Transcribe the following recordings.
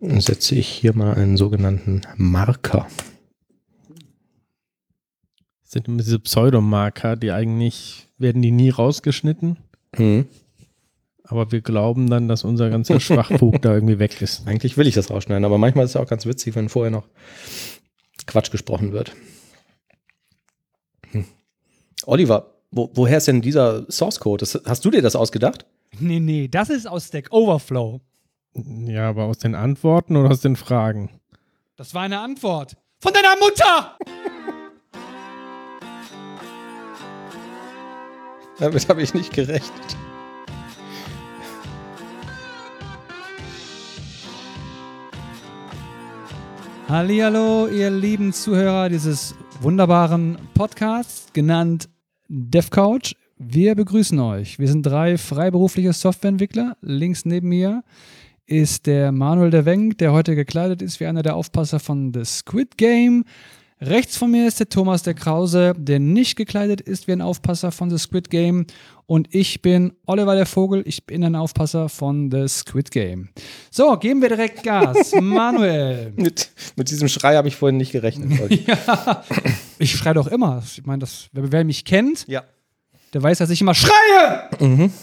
setze ich hier mal einen sogenannten Marker. Das sind immer diese Pseudomarker, die eigentlich werden die nie rausgeschnitten. Mhm. Aber wir glauben dann, dass unser ganzer Schwachpunkt da irgendwie weg ist. Eigentlich will ich das rausschneiden, aber manchmal ist es auch ganz witzig, wenn vorher noch Quatsch gesprochen wird. Hm. Oliver, wo, woher ist denn dieser Source Code? Das, hast du dir das ausgedacht? Nee, nee, das ist aus Stack Overflow. Ja, aber aus den Antworten oder aus den Fragen? Das war eine Antwort. Von deiner Mutter! Damit habe ich nicht gerechnet. Hallihallo, ihr lieben Zuhörer dieses wunderbaren Podcasts, genannt DevCouch. Wir begrüßen euch. Wir sind drei freiberufliche Softwareentwickler. Links neben mir ist der Manuel der Wenk, der heute gekleidet ist wie einer der Aufpasser von The Squid Game. Rechts von mir ist der Thomas der Krause, der nicht gekleidet ist wie ein Aufpasser von The Squid Game. Und ich bin Oliver der Vogel, ich bin ein Aufpasser von The Squid Game. So, geben wir direkt Gas. Manuel. Mit, mit diesem Schrei habe ich vorhin nicht gerechnet. ja, ich schreie doch immer. Ich meine, das, wer, wer mich kennt, ja. der weiß, dass ich immer schreie. Mhm.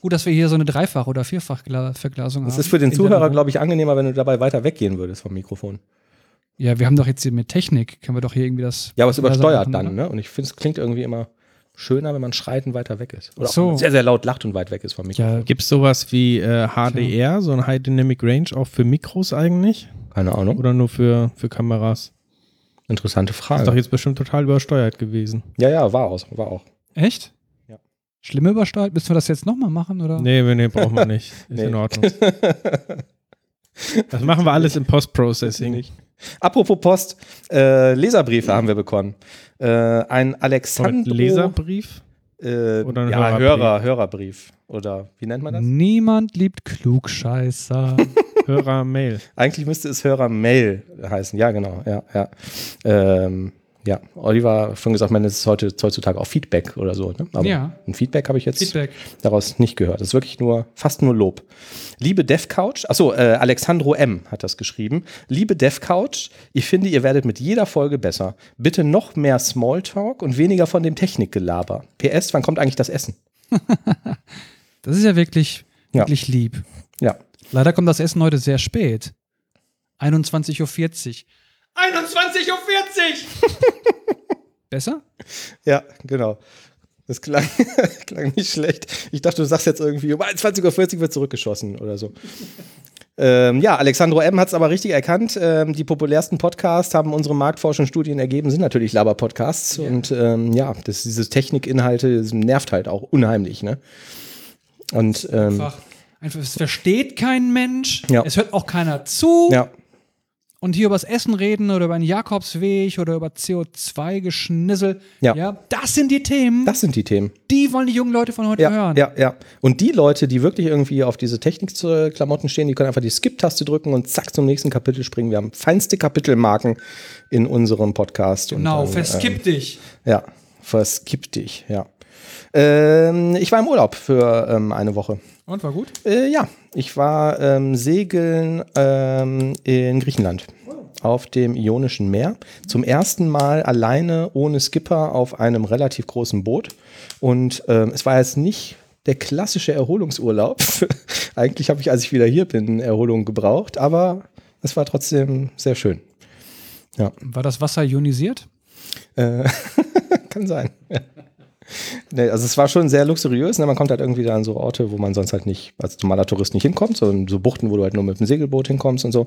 Gut, dass wir hier so eine Dreifach- oder Vierfach-Verglasung haben. Das ist für den Zuhörer, glaube ich, angenehmer, wenn du dabei weiter weggehen würdest vom Mikrofon. Ja, wir haben doch jetzt hier mit Technik, können wir doch hier irgendwie das. Ja, aber es übersteuert machen, dann, ne? Und ich finde, es klingt irgendwie immer schöner, wenn man schreit und weiter weg ist. Oder so. auch sehr, sehr laut lacht und weit weg ist vom Mikrofon. Ja. Gibt es sowas wie äh, HDR, so ein High Dynamic Range, auch für Mikros eigentlich? Keine Ahnung. Oder nur für, für Kameras? Interessante Frage. Ist doch jetzt bestimmt total übersteuert gewesen. Ja, ja, war auch. War auch. Echt? Ja. Schlimm übersteuert? Müssen wir das jetzt nochmal machen? Oder? Nee, nee, brauchen wir nicht. Ist nee. in Ordnung. Das machen wir alles im Post-Processing. Apropos Post, äh, Leserbriefe haben wir bekommen. Äh, ein Alexandro. Leserbrief? Äh, Oder ein ja, Hörerbrief. Hörer, Hörerbrief. Oder wie nennt man das? Niemand liebt Klugscheißer. Hörermail. Eigentlich müsste es Hörermail heißen. Ja, genau. Ja, ja. Ähm, ja, Oliver schon gesagt, man ist heute heutzutage auch Feedback oder so. Ne? Aber ja. ein Feedback habe ich jetzt Feedback. daraus nicht gehört. Das ist wirklich nur, fast nur Lob. Liebe DevCouch, achso, äh, Alexandro M. hat das geschrieben. Liebe DevCouch, ich finde, ihr werdet mit jeder Folge besser. Bitte noch mehr Smalltalk und weniger von dem Technikgelaber. PS, wann kommt eigentlich das Essen? das ist ja wirklich, wirklich ja. lieb. Ja. Leider kommt das Essen heute sehr spät. 21.40 Uhr. 21.40 Uhr! Besser? Ja, genau. Das klang, klang nicht schlecht. Ich dachte, du sagst jetzt irgendwie, um 21.40 Uhr wird zurückgeschossen oder so. Ähm, ja, Alexandro M. hat es aber richtig erkannt. Ähm, die populärsten Podcasts haben unsere Marktforschungsstudien ergeben, sind natürlich Laber-Podcasts. Ja. Und ähm, ja, das, diese Technikinhalte das nervt halt auch unheimlich. Ne? Und, ähm, einfach, einfach, es versteht kein Mensch, ja. es hört auch keiner zu. Ja und hier über das Essen reden oder über einen Jakobsweg oder über CO2-Geschnissel. Ja. ja. Das sind die Themen. Das sind die Themen. Die wollen die jungen Leute von heute ja, hören. Ja, ja. Und die Leute, die wirklich irgendwie auf diese Technikklamotten stehen, die können einfach die Skip-Taste drücken und zack zum nächsten Kapitel springen. Wir haben feinste Kapitelmarken in unserem Podcast. Genau, dann, verskipp ähm, dich. Ja, verskipp dich, ja. Ähm, ich war im Urlaub für ähm, eine Woche. Und war gut? Äh, ja, ich war ähm, segeln ähm, in Griechenland auf dem Ionischen Meer. Zum ersten Mal alleine ohne Skipper auf einem relativ großen Boot. Und ähm, es war jetzt nicht der klassische Erholungsurlaub. Eigentlich habe ich, als ich wieder hier bin, Erholung gebraucht, aber es war trotzdem sehr schön. Ja. War das Wasser ionisiert? Äh, kann sein. Ja. Nee, also es war schon sehr luxuriös. Ne? Man kommt halt irgendwie da an so Orte, wo man sonst halt nicht als normaler Tourist nicht hinkommt, so, so Buchten, wo du halt nur mit dem Segelboot hinkommst und so.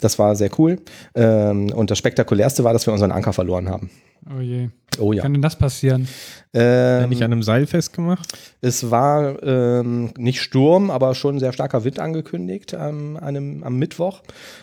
Das war sehr cool. Ähm, und das spektakulärste war, dass wir unseren Anker verloren haben. Oh je. Oh ja. Kann denn das passieren? Ähm, nicht an einem Seil festgemacht? Es war ähm, nicht Sturm, aber schon sehr starker Wind angekündigt ähm, einem, am Mittwoch.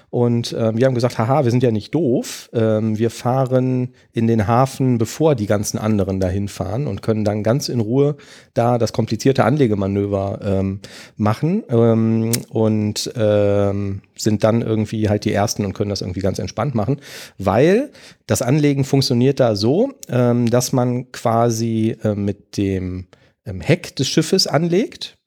Und ähm, wir haben gesagt, haha, wir sind ja nicht doof. Ähm, wir fahren in den Hafen, bevor die ganzen anderen dahin fahren und können dann ganz in Ruhe da das komplizierte Anlegemanöver ähm, machen ähm, und ähm, sind dann irgendwie halt die Ersten und können das irgendwie ganz entspannt machen, weil das Anlegen funktioniert da so, ähm, dass man quasi äh, mit dem ähm, Heck des Schiffes anlegt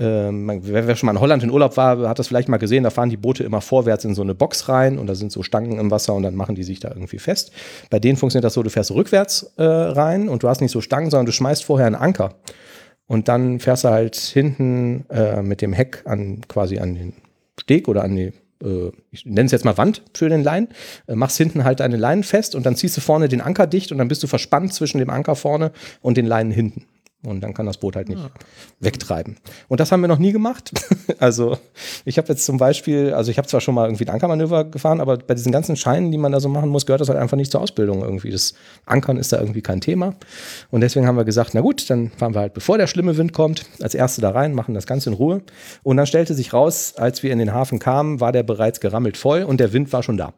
ähm, wer schon mal in Holland in Urlaub war, hat das vielleicht mal gesehen, da fahren die Boote immer vorwärts in so eine Box rein und da sind so Stangen im Wasser und dann machen die sich da irgendwie fest. Bei denen funktioniert das so, du fährst rückwärts äh, rein und du hast nicht so Stangen, sondern du schmeißt vorher einen Anker. Und dann fährst du halt hinten äh, mit dem Heck an quasi an den Steg oder an die, äh, ich nenne es jetzt mal Wand für den Lein, äh, machst hinten halt deine Leinen fest und dann ziehst du vorne den Anker dicht und dann bist du verspannt zwischen dem Anker vorne und den Leinen hinten. Und dann kann das Boot halt nicht wegtreiben. Und das haben wir noch nie gemacht. also ich habe jetzt zum Beispiel, also ich habe zwar schon mal irgendwie ein Ankermanöver gefahren, aber bei diesen ganzen Scheinen, die man da so machen muss, gehört das halt einfach nicht zur Ausbildung irgendwie. Das Ankern ist da irgendwie kein Thema. Und deswegen haben wir gesagt, na gut, dann fahren wir halt, bevor der schlimme Wind kommt, als Erste da rein, machen das Ganze in Ruhe. Und dann stellte sich raus, als wir in den Hafen kamen, war der bereits gerammelt voll und der Wind war schon da.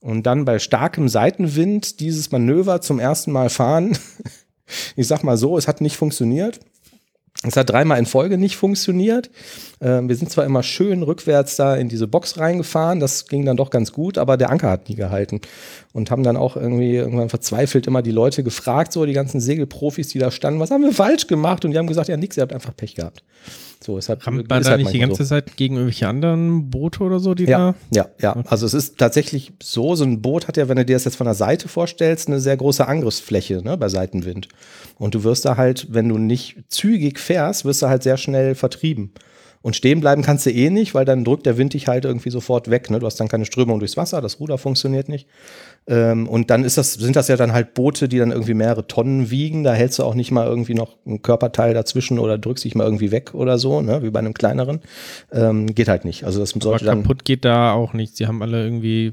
Und dann bei starkem Seitenwind dieses Manöver zum ersten Mal fahren. Ich sag mal so, es hat nicht funktioniert. Es hat dreimal in Folge nicht funktioniert. Ähm, wir sind zwar immer schön rückwärts da in diese Box reingefahren, das ging dann doch ganz gut, aber der Anker hat nie gehalten. Und haben dann auch irgendwie irgendwann verzweifelt immer die Leute gefragt, so die ganzen Segelprofis, die da standen, was haben wir falsch gemacht? Und die haben gesagt, ja nix, ihr habt einfach Pech gehabt. So, es hat, Rammt man ist da halt nicht die ganze so. Zeit gegen irgendwelche anderen Boote oder so, die Ja, da? ja, ja. Also es ist tatsächlich so, so ein Boot hat ja, wenn du dir das jetzt von der Seite vorstellst, eine sehr große Angriffsfläche ne, bei Seitenwind. Und du wirst da halt, wenn du nicht zügig fährst, wirst du halt sehr schnell vertrieben. Und stehen bleiben kannst du eh nicht, weil dann drückt der Wind dich halt irgendwie sofort weg. Ne? Du hast dann keine Strömung durchs Wasser, das Ruder funktioniert nicht. Ähm, und dann ist das, sind das ja dann halt Boote, die dann irgendwie mehrere Tonnen wiegen. Da hältst du auch nicht mal irgendwie noch ein Körperteil dazwischen oder drückst dich mal irgendwie weg oder so, ne? wie bei einem kleineren. Ähm, geht halt nicht. Also das Aber sollte dann. kaputt geht da auch nichts. Die haben alle irgendwie.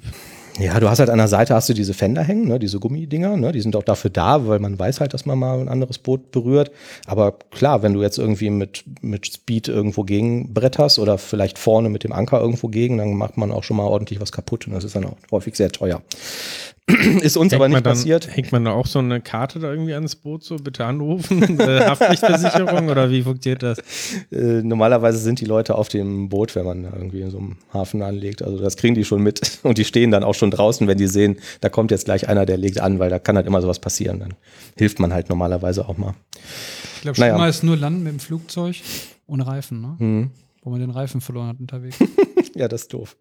Ja, du hast halt an der Seite hast du diese Fender hängen, ne, diese Gummidinger, ne, die sind auch dafür da, weil man weiß halt, dass man mal ein anderes Boot berührt. Aber klar, wenn du jetzt irgendwie mit, mit Speed irgendwo gegenbretterst oder vielleicht vorne mit dem Anker irgendwo gegen, dann macht man auch schon mal ordentlich was kaputt und das ist dann auch häufig sehr teuer. ist uns Hängt aber nicht dann, passiert. Hängt man da auch so eine Karte da irgendwie ans Boot, so bitte anrufen? äh, Haftpflichtversicherung oder wie funktioniert das? Äh, normalerweise sind die Leute auf dem Boot, wenn man da irgendwie in so einem Hafen anlegt. Also das kriegen die schon mit und die stehen dann auch schon draußen, wenn die sehen, da kommt jetzt gleich einer, der legt an, weil da kann halt immer sowas passieren. Dann hilft man halt normalerweise auch mal. Ich glaube, Naja. schlimmer ist nur landen mit dem Flugzeug ohne Reifen, ne? Mhm. Wo man den Reifen verloren hat unterwegs. Ja, das ist doof.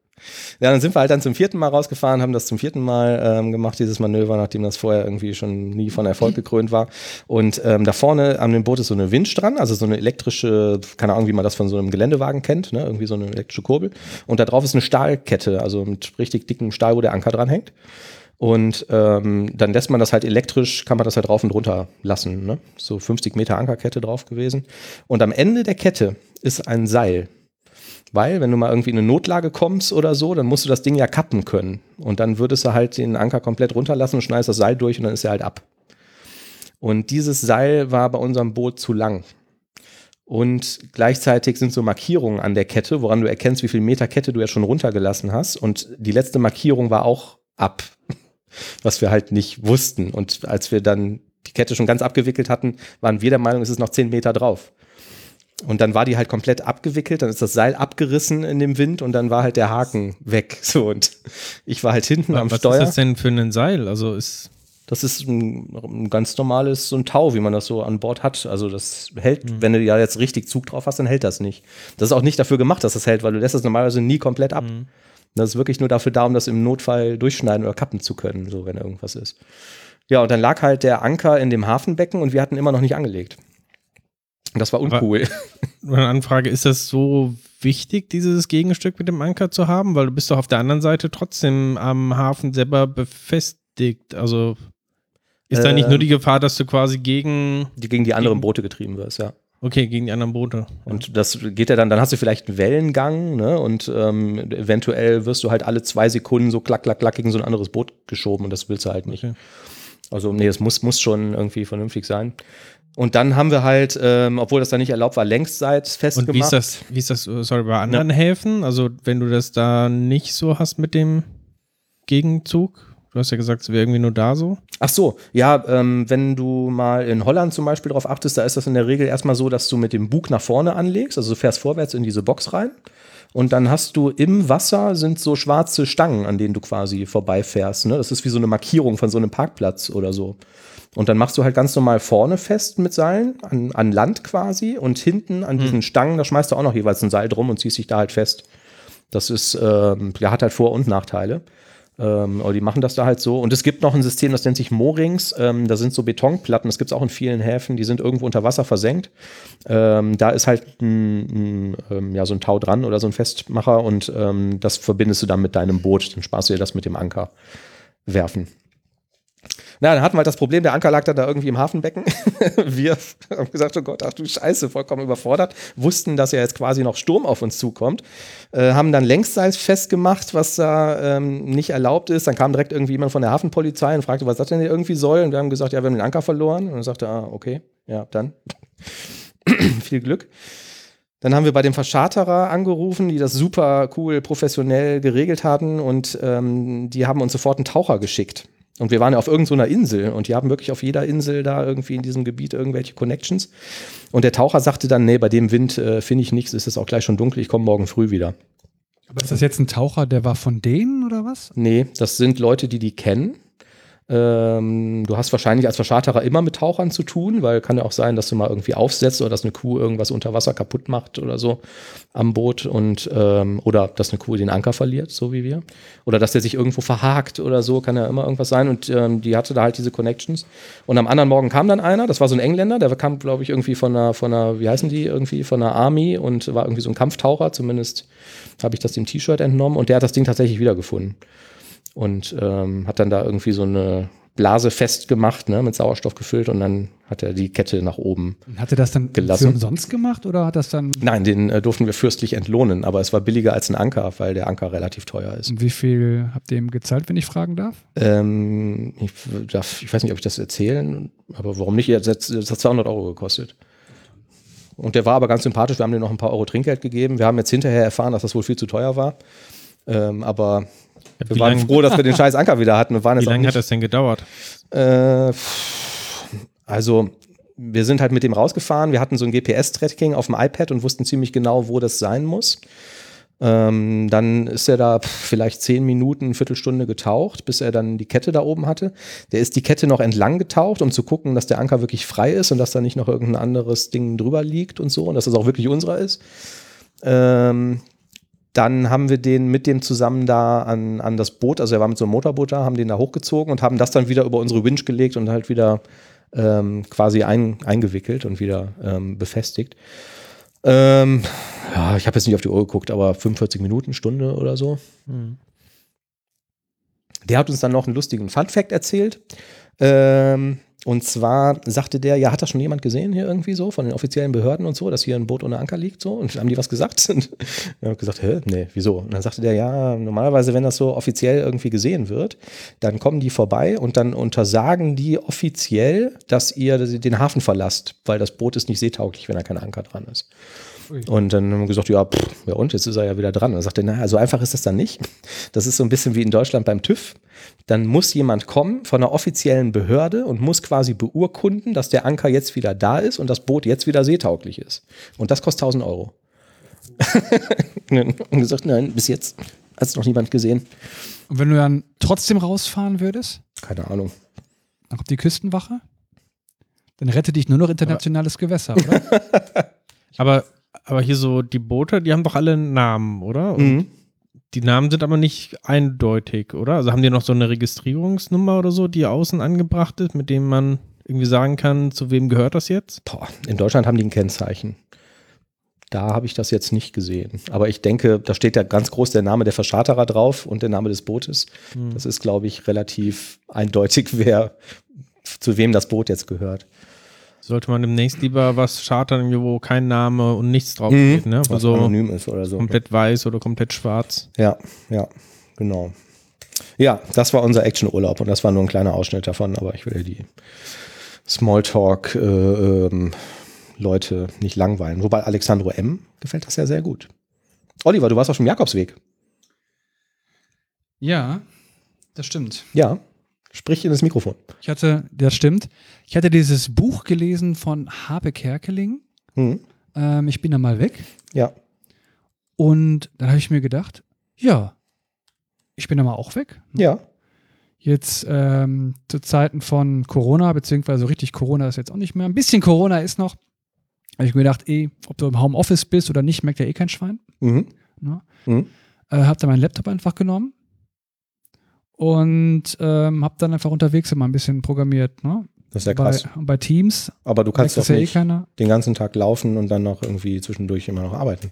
Ja, dann sind wir halt dann zum vierten Mal rausgefahren, haben das zum vierten Mal ähm, gemacht, dieses Manöver, nachdem das vorher irgendwie schon nie von Erfolg gekrönt war. Und ähm, da vorne an dem Boot ist so eine Windstrand, also so eine elektrische, keine Ahnung, wie man das von so einem Geländewagen kennt, ne? irgendwie so eine elektrische Kurbel. Und da drauf ist eine Stahlkette, also mit richtig dickem Stahl, wo der Anker dran hängt. Und ähm, dann lässt man das halt elektrisch, kann man das halt rauf und runter lassen. Ne? So 50 Meter Ankerkette drauf gewesen. Und am Ende der Kette ist ein Seil. Weil, wenn du mal irgendwie in eine Notlage kommst oder so, dann musst du das Ding ja kappen können. Und dann würdest du halt den Anker komplett runterlassen und schneidest das Seil durch und dann ist er halt ab. Und dieses Seil war bei unserem Boot zu lang. Und gleichzeitig sind so Markierungen an der Kette, woran du erkennst, wie viel Meter Kette du ja schon runtergelassen hast. Und die letzte Markierung war auch ab, was wir halt nicht wussten. Und als wir dann die Kette schon ganz abgewickelt hatten, waren wir der Meinung, es ist noch 10 Meter drauf. Und dann war die halt komplett abgewickelt, dann ist das Seil abgerissen in dem Wind und dann war halt der Haken weg. So, und ich war halt hinten am Was Steuer. ist das denn für ein Seil? Also ist. Das ist ein, ein ganz normales, so ein Tau, wie man das so an Bord hat. Also das hält, wenn du ja jetzt richtig Zug drauf hast, dann hält das nicht. Das ist auch nicht dafür gemacht, dass das hält, weil du lässt das normalerweise nie komplett ab. Das ist wirklich nur dafür da, um das im Notfall durchschneiden oder kappen zu können, so wenn irgendwas ist. Ja, und dann lag halt der Anker in dem Hafenbecken und wir hatten immer noch nicht angelegt. Das war Aber- uncool. Nur eine Anfrage, ist das so wichtig, dieses Gegenstück mit dem Anker zu haben? Weil du bist doch auf der anderen Seite trotzdem am Hafen selber befestigt. Also ist da nicht Ähm. nur die Gefahr, dass du quasi gegen, die gegen die anderen Gegen- Boote getrieben wirst, ja. okay, gegen die anderen Boote. Und das geht ja dann, dann hast du vielleicht einen Wellengang, ne? Und ähm, eventuell wirst du halt alle zwei Sekunden so klack, klack, klack gegen so ein anderes Boot geschoben und das willst du halt nicht. Okay. Also, nee, es muss, muss schon irgendwie vernünftig sein. Und dann haben wir halt, ähm, obwohl das da nicht erlaubt war, längsseits festgemacht. Und wie ist das, wie ist das, sorry, bei anderen Häfen? Also wenn du das da nicht so hast mit dem Gegenzug? Du hast ja gesagt, es wäre irgendwie nur da so. Ach so, ja, ähm, wenn du mal in Holland zum Beispiel drauf achtest, da ist das in der Regel erstmal so, dass du mit dem Bug nach vorne anlegst, also du fährst vorwärts in diese Box rein und dann hast du im Wasser sind so schwarze Stangen, an denen du quasi vorbeifährst. Ne? Das ist wie so eine Markierung von so einem Parkplatz oder so. Und dann machst du halt ganz normal vorne fest mit Seilen, an, an Land quasi, und hinten an diesen Stangen, da schmeißt du auch noch jeweils ein Seil drum und ziehst dich da halt fest. Das ist, ähm, ja, hat halt Vor- und Nachteile. Ähm, aber die machen das da halt so. Und es gibt noch ein System, das nennt sich Moorings. Ähm, da sind so Betonplatten, das gibt es auch in vielen Häfen, die sind irgendwo unter Wasser versenkt. Ähm, da ist halt ein, ein, ähm, ja, so ein Tau dran oder so ein Festmacher und ähm, das verbindest du dann mit deinem Boot. Dann sparst du dir das mit dem Anker werfen. Na, dann hatten wir halt das Problem, der Anker lag dann da irgendwie im Hafenbecken. wir haben gesagt, oh Gott, ach du Scheiße, vollkommen überfordert. Wussten, dass ja jetzt quasi noch Sturm auf uns zukommt. Äh, haben dann Längsseil festgemacht, was da ähm, nicht erlaubt ist. Dann kam direkt irgendwie jemand von der Hafenpolizei und fragte, was das denn hier irgendwie soll. Und wir haben gesagt, ja, wir haben den Anker verloren. Und dann sagte er, ah, okay, ja, dann. Viel Glück. Dann haben wir bei dem Verscharterer angerufen, die das super cool professionell geregelt hatten und ähm, die haben uns sofort einen Taucher geschickt. Und wir waren ja auf irgendeiner Insel und die haben wirklich auf jeder Insel da irgendwie in diesem Gebiet irgendwelche Connections. Und der Taucher sagte dann, nee, bei dem Wind äh, finde ich nichts, ist es auch gleich schon dunkel, ich komme morgen früh wieder. Aber ist das jetzt ein Taucher, der war von denen oder was? Nee, das sind Leute, die die kennen. Ähm, du hast wahrscheinlich als Verscharterer immer mit Tauchern zu tun, weil kann ja auch sein, dass du mal irgendwie aufsetzt oder dass eine Kuh irgendwas unter Wasser kaputt macht oder so am Boot und ähm, oder dass eine Kuh den Anker verliert, so wie wir. Oder dass der sich irgendwo verhakt oder so, kann ja immer irgendwas sein. Und ähm, die hatte da halt diese Connections. Und am anderen Morgen kam dann einer, das war so ein Engländer, der kam, glaube ich, irgendwie von einer, von einer, wie heißen die, irgendwie von einer Army und war irgendwie so ein Kampftaucher, zumindest habe ich das dem T-Shirt entnommen und der hat das Ding tatsächlich wiedergefunden und ähm, hat dann da irgendwie so eine Blase festgemacht, ne, mit Sauerstoff gefüllt und dann hat er die Kette nach oben. Und Hat er das dann Gelassen. für umsonst gemacht oder hat das dann. Nein, den äh, durften wir fürstlich entlohnen, aber es war billiger als ein Anker, weil der Anker relativ teuer ist. Wie viel habt ihr ihm gezahlt, wenn ich fragen darf? Ähm, ich, darf, ich weiß nicht, ob ich das erzählen, aber warum nicht? Das, das hat 200 Euro gekostet. Und der war aber ganz sympathisch. Wir haben dem noch ein paar Euro Trinkgeld gegeben. Wir haben jetzt hinterher erfahren, dass das wohl viel zu teuer war. Ähm, aber wir waren lang- froh, dass wir den scheiß Anker wieder hatten. Wir waren Wie lange hat das denn gedauert? Äh, also, wir sind halt mit dem rausgefahren. Wir hatten so ein GPS-Tracking auf dem iPad und wussten ziemlich genau, wo das sein muss. Ähm, dann ist er da vielleicht zehn Minuten, eine Viertelstunde getaucht, bis er dann die Kette da oben hatte. Der ist die Kette noch entlang getaucht, um zu gucken, dass der Anker wirklich frei ist und dass da nicht noch irgendein anderes Ding drüber liegt und so und dass das auch wirklich unserer ist. Ähm, dann haben wir den mit dem zusammen da an, an das Boot, also er war mit so einem Motorboot da, haben den da hochgezogen und haben das dann wieder über unsere Winch gelegt und halt wieder ähm, quasi ein, eingewickelt und wieder ähm, befestigt. Ähm, ja, ich habe jetzt nicht auf die Uhr geguckt, aber 45 Minuten, Stunde oder so. Der hat uns dann noch einen lustigen Fun-Fact erzählt. Ähm, und zwar sagte der, ja, hat das schon jemand gesehen hier irgendwie so von den offiziellen Behörden und so, dass hier ein Boot ohne Anker liegt so? Und haben die was gesagt? Und er hat gesagt, hä, nee, wieso? Und dann sagte der, ja, normalerweise, wenn das so offiziell irgendwie gesehen wird, dann kommen die vorbei und dann untersagen die offiziell, dass ihr den Hafen verlasst, weil das Boot ist nicht seetauglich, wenn da kein Anker dran ist. Und dann haben wir gesagt, ja, pff, ja und, jetzt ist er ja wieder dran. Und dann sagte er, naja, so einfach ist das dann nicht. Das ist so ein bisschen wie in Deutschland beim TÜV. Dann muss jemand kommen von einer offiziellen Behörde und muss quasi beurkunden, dass der Anker jetzt wieder da ist und das Boot jetzt wieder seetauglich ist. Und das kostet 1000 Euro. und gesagt, nein, bis jetzt hat es noch niemand gesehen. Und wenn du dann trotzdem rausfahren würdest, Keine Ahnung. auch auf die Küstenwache, dann rettet dich nur noch internationales Gewässer, oder? Aber, aber hier so, die Boote, die haben doch alle einen Namen, oder? Und Mhm. die Namen sind aber nicht eindeutig, oder? Also haben die noch so eine Registrierungsnummer oder so, die außen angebracht ist, mit dem man irgendwie sagen kann, zu wem gehört das jetzt? Boah, in Deutschland haben die ein Kennzeichen. Da habe ich das jetzt nicht gesehen. Aber ich denke, da steht ja ganz groß der Name der Verscharterer drauf und der Name des Bootes. Das ist, glaube ich, relativ eindeutig, wer zu wem das Boot jetzt gehört. Sollte man demnächst lieber was chartern, wo kein Name und nichts drauf Mhm. steht, ne? Was Also anonym ist oder so. komplett weiß oder komplett schwarz. Ja, ja, genau. Ja, das war unser Actionurlaub und das war nur ein kleiner Ausschnitt davon, aber ich will die Smalltalk äh, ähm, Leute nicht langweilen. Wobei Alexandro M. gefällt das ja sehr gut. Oliver, du warst auf dem Jakobsweg. ja, das stimmt. Ja, sprich in das Mikrofon. Ich hatte, das stimmt. Ich hatte dieses Buch gelesen von Habe Kerkeling. Hm. Ähm, ich bin da mal weg. Ja. Und dann habe ich mir gedacht, ja, ich bin da mal auch weg. Ja. Jetzt ähm, zu Zeiten von Corona, beziehungsweise so richtig Corona ist jetzt auch nicht mehr. Ein bisschen Corona ist noch. Habe ich mir gedacht, eh, ob du im Homeoffice bist oder nicht, merkt ja eh kein Schwein. Mhm. Ne? Mhm. Äh, habe dann meinen Laptop einfach genommen und ähm, habe dann einfach unterwegs immer ein bisschen programmiert. Ne? Das ist ja bei, krass. bei Teams. Aber du kannst doch ja eh nicht keiner. den ganzen Tag laufen und dann noch irgendwie zwischendurch immer noch arbeiten.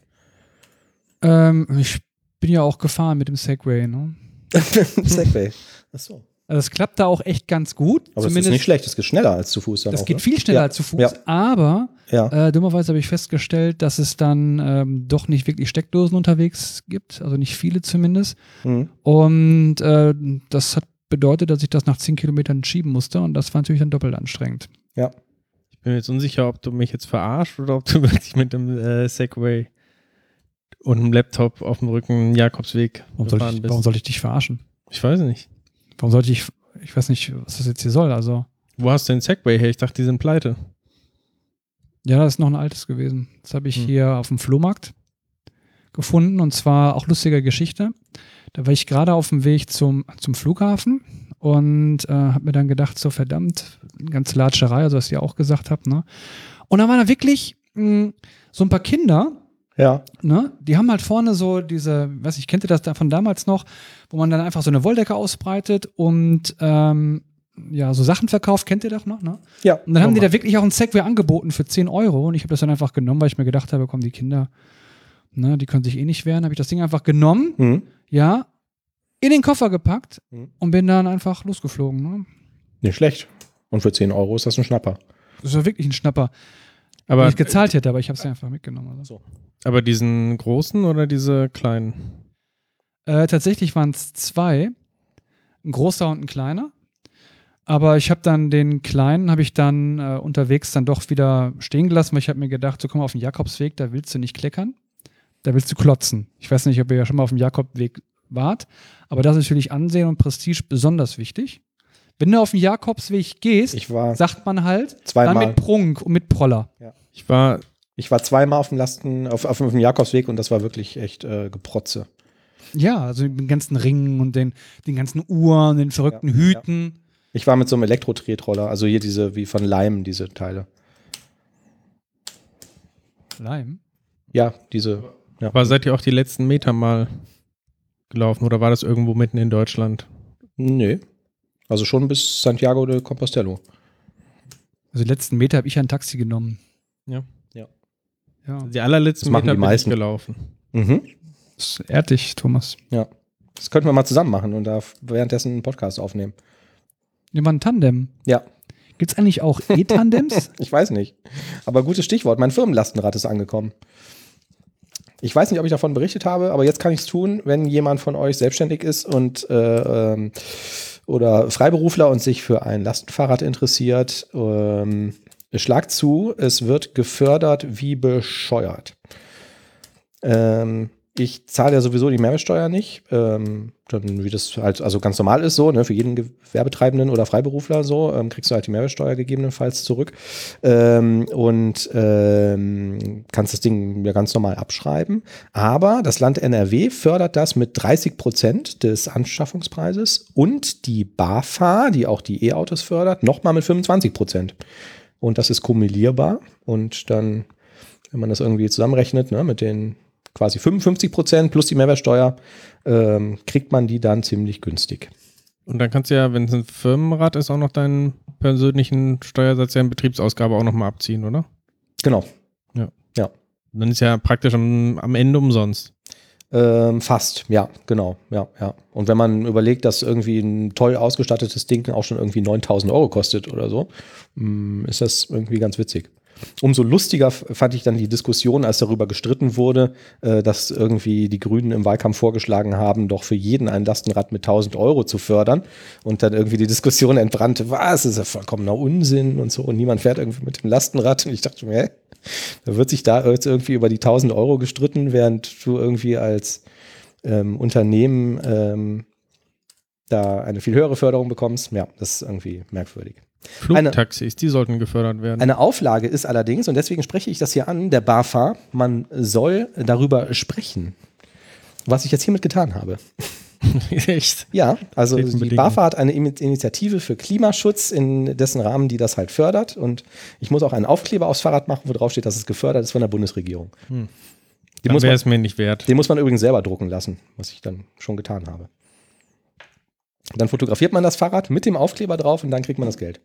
Ähm, ich bin ja auch gefahren mit dem Segway. Ne? Segway. Achso. Also es klappt da auch echt ganz gut. Aber es ist nicht schlecht, es geht schneller als zu Fuß dann das auch, geht ne? viel schneller Ja. als zu Fuß, Ja. aber Ja. Äh, dummerweise habe ich festgestellt, dass es dann ähm, doch nicht wirklich Steckdosen unterwegs gibt, also nicht viele zumindest. Mhm. Und äh, das hat bedeutet, dass ich das nach 10 Kilometern schieben musste und das war natürlich dann doppelt anstrengend. Ich bin mir jetzt unsicher, ob du mich jetzt verarscht oder ob du wirklich mit dem äh, Segway und einem Laptop auf dem Rücken Jakobsweg Warum, soll ich, bist. warum sollte ich dich verarschen? ich weiß nicht. Warum sollte ich, ich weiß nicht, was das jetzt hier soll. Also, Wo hast du den Segway her? Ich dachte, die sind pleite. Ja, das ist noch ein altes gewesen. Das habe ich Hm. hier auf dem Flohmarkt gefunden und zwar auch lustige Geschichte. Da war ich gerade auf dem Weg zum, zum Flughafen und äh, habe mir dann gedacht, so verdammt, ganze Latscherei, also was ihr auch gesagt habt, ne? Und da waren da wirklich mh, so ein paar Kinder, Ja. ne? Die haben halt vorne so diese, weiß ich, kennt ihr das da von damals noch, wo man dann einfach so eine Wolldecke ausbreitet und ähm, ja, so Sachen verkauft, kennt ihr das noch, ne? Ja. Und dann haben die da wirklich auch ein Segway angeboten für 10 Euro und ich habe das dann einfach genommen, weil ich mir gedacht habe, komm, die Kinder, ne, die können sich eh nicht wehren, habe ich das Ding einfach genommen, Mhm. ja, in den Koffer gepackt Mhm. und bin dann einfach losgeflogen, ne? Nicht schlecht. Und für 10 Euro ist das ein Schnapper. Das war wirklich ein Schnapper, wenn Aber, ich gezahlt hätte, aber ich habe es einfach mitgenommen. Also. aber diesen großen oder diese kleinen? Äh, tatsächlich waren es zwei, ein großer und ein kleiner. Aber ich habe dann den kleinen, habe ich dann äh, unterwegs dann doch wieder stehen gelassen, weil ich habe mir gedacht, so komm mal auf den Jakobsweg, da willst du nicht kleckern, da willst du klotzen. Ich weiß nicht, ob ihr ja schon mal auf dem Jakobsweg wart, aber das ist natürlich Ansehen und Prestige besonders wichtig. Wenn du auf den Jakobsweg gehst, Ich war sagt man halt, dann zweimal, mit Prunk und mit Proller. Ich war, ich war zweimal auf dem Lasten, auf, auf dem Jakobsweg und das war wirklich echt äh, Geprotze. Ja, also mit den ganzen Ringen und den, den ganzen Uhren, den verrückten Ja, Hüten. Ich war mit so einem Elektro-Tretroller, also hier diese, wie von Leim, diese Teile. Leim. Ja, diese. Ja. aber seid ihr auch die letzten Meter mal gelaufen oder war das irgendwo mitten in Deutschland? Nee. Also schon bis Santiago de Compostelo. Also die letzten Meter habe ich ein Taxi genommen. Ja. Ja. Ja, Die allerletzten Meter die bin meisten. ich gelaufen. Mhm. das ehrt dich, Thomas. Das könnten wir mal zusammen machen und da währenddessen einen Podcast aufnehmen. Wir waren ein Tandem. Ja, Gibt es eigentlich auch E-Tandems? ich weiß nicht. Aber gutes Stichwort, mein Firmenlastenrad ist angekommen. Ich weiß nicht, ob ich davon berichtet habe, aber jetzt kann ich es tun, wenn jemand von euch selbstständig ist und äh, ähm, oder Freiberufler und sich für ein Lastenfahrrad interessiert. Ähm, schlagt zu, es wird gefördert wie bescheuert. Ähm, ich zahle ja sowieso die Mehrwertsteuer nicht, ähm, dann wie das halt also ganz normal ist so, ne, für jeden Gewerbetreibenden oder Freiberufler so, ähm, kriegst du halt die Mehrwertsteuer gegebenenfalls zurück ähm, und ähm, kannst das Ding ja ganz normal abschreiben. Aber das Land NRW fördert das mit 30 Prozent des Anschaffungspreises und die BAFA, die auch die E-Autos fördert, nochmal mit 25 Prozent. Und das ist kumulierbar und dann, wenn man das irgendwie zusammenrechnet, ne, mit den quasi 55 Prozent plus die Mehrwertsteuer, ähm, kriegt man die dann ziemlich günstig. Und dann kannst du ja, wenn es ein Firmenrad ist, auch noch deinen persönlichen Steuersatz ja in Betriebsausgabe auch nochmal abziehen, oder? Genau. Dann ist ja praktisch am, am Ende umsonst. Ähm, fast, ja, genau, ja, ja. Und wenn man überlegt, dass irgendwie ein toll ausgestattetes Ding auch schon irgendwie 9000 Euro kostet oder so, mh, ist das irgendwie ganz witzig. Umso lustiger fand ich dann die Diskussion, als darüber gestritten wurde, äh, dass irgendwie die Grünen im Wahlkampf vorgeschlagen haben, doch für jeden ein Lastenrad mit 1000 Euro zu fördern. Und dann irgendwie die Diskussion entbrannte, was, ist ja vollkommener Unsinn und so. Und niemand fährt irgendwie mit dem Lastenrad. Und ich dachte mir, hä? Da wird sich da jetzt irgendwie über die 1000 Euro gestritten, während du irgendwie als ähm, Unternehmen ähm, da eine viel höhere Förderung bekommst. Ja, das ist irgendwie merkwürdig. Flugtaxis, die sollten gefördert werden. Eine Auflage ist allerdings, und deswegen spreche ich das hier an, der BAFA, man soll darüber sprechen, was ich jetzt hiermit getan habe. Echt? Ja, also die. BAFA hat eine Ini- Initiative für Klimaschutz, in dessen Rahmen die das halt fördert. Und ich muss auch einen Aufkleber aufs Fahrrad machen, wo drauf steht, dass es gefördert ist von der Bundesregierung. Muss wäre man, es mir nicht wert. den muss man übrigens selber drucken lassen, was ich dann schon getan habe. Dann fotografiert man das Fahrrad mit dem Aufkleber drauf und dann kriegt man das Geld.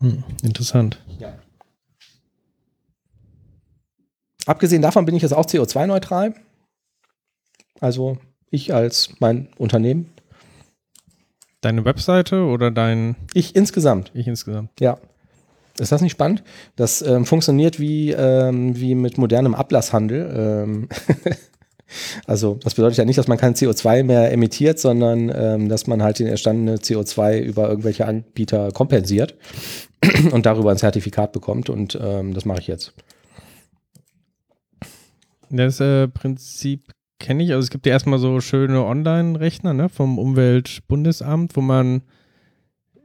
Hm, interessant. Abgesehen davon bin ich jetzt auch CO2-neutral. Also ich als mein Unternehmen. Deine Webseite oder dein Ich insgesamt. ich insgesamt? Ja. Ist das nicht spannend? Das ähm, funktioniert wie, ähm, wie mit modernem Ablasshandel. Ähm also das bedeutet ja nicht, dass man kein CO2 mehr emittiert, sondern ähm, dass man halt den entstandene CO2 über irgendwelche Anbieter kompensiert und darüber ein Zertifikat bekommt. Und ähm, das mache ich jetzt. Das äh, Prinzip kenne ich. Also es gibt ja erstmal so schöne Online-Rechner ne, vom Umweltbundesamt, wo man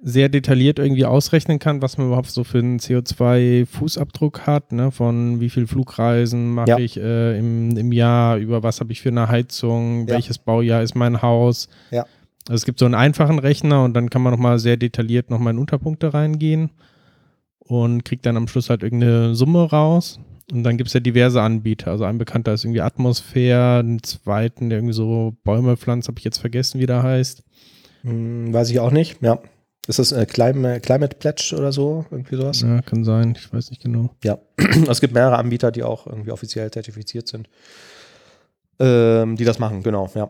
sehr detailliert irgendwie ausrechnen kann, was man überhaupt so für einen CO2-Fußabdruck hat, ne, von wie viel Flugreisen mache Ja. ich äh, im, im Jahr, über was habe ich für eine Heizung, Ja. welches Baujahr ist mein Haus. Ja. Also es gibt so einen einfachen Rechner und dann kann man nochmal sehr detailliert nochmal in Unterpunkte reingehen und kriegt dann am Schluss halt irgendeine Summe raus. Und dann gibt es ja diverse Anbieter. Also ein bekannter ist irgendwie Atmosphäre, einen zweiten, der irgendwie so Bäume pflanzt, habe ich jetzt vergessen, wie der heißt. Hm, weiß ich auch nicht. Ja. Ist das äh, Climate, Climate Pledge oder so? Irgendwie sowas? Ja, kann sein, ich weiß nicht genau. Ja, es gibt mehrere Anbieter, die auch irgendwie offiziell zertifiziert sind, ähm, die das machen, genau, ja.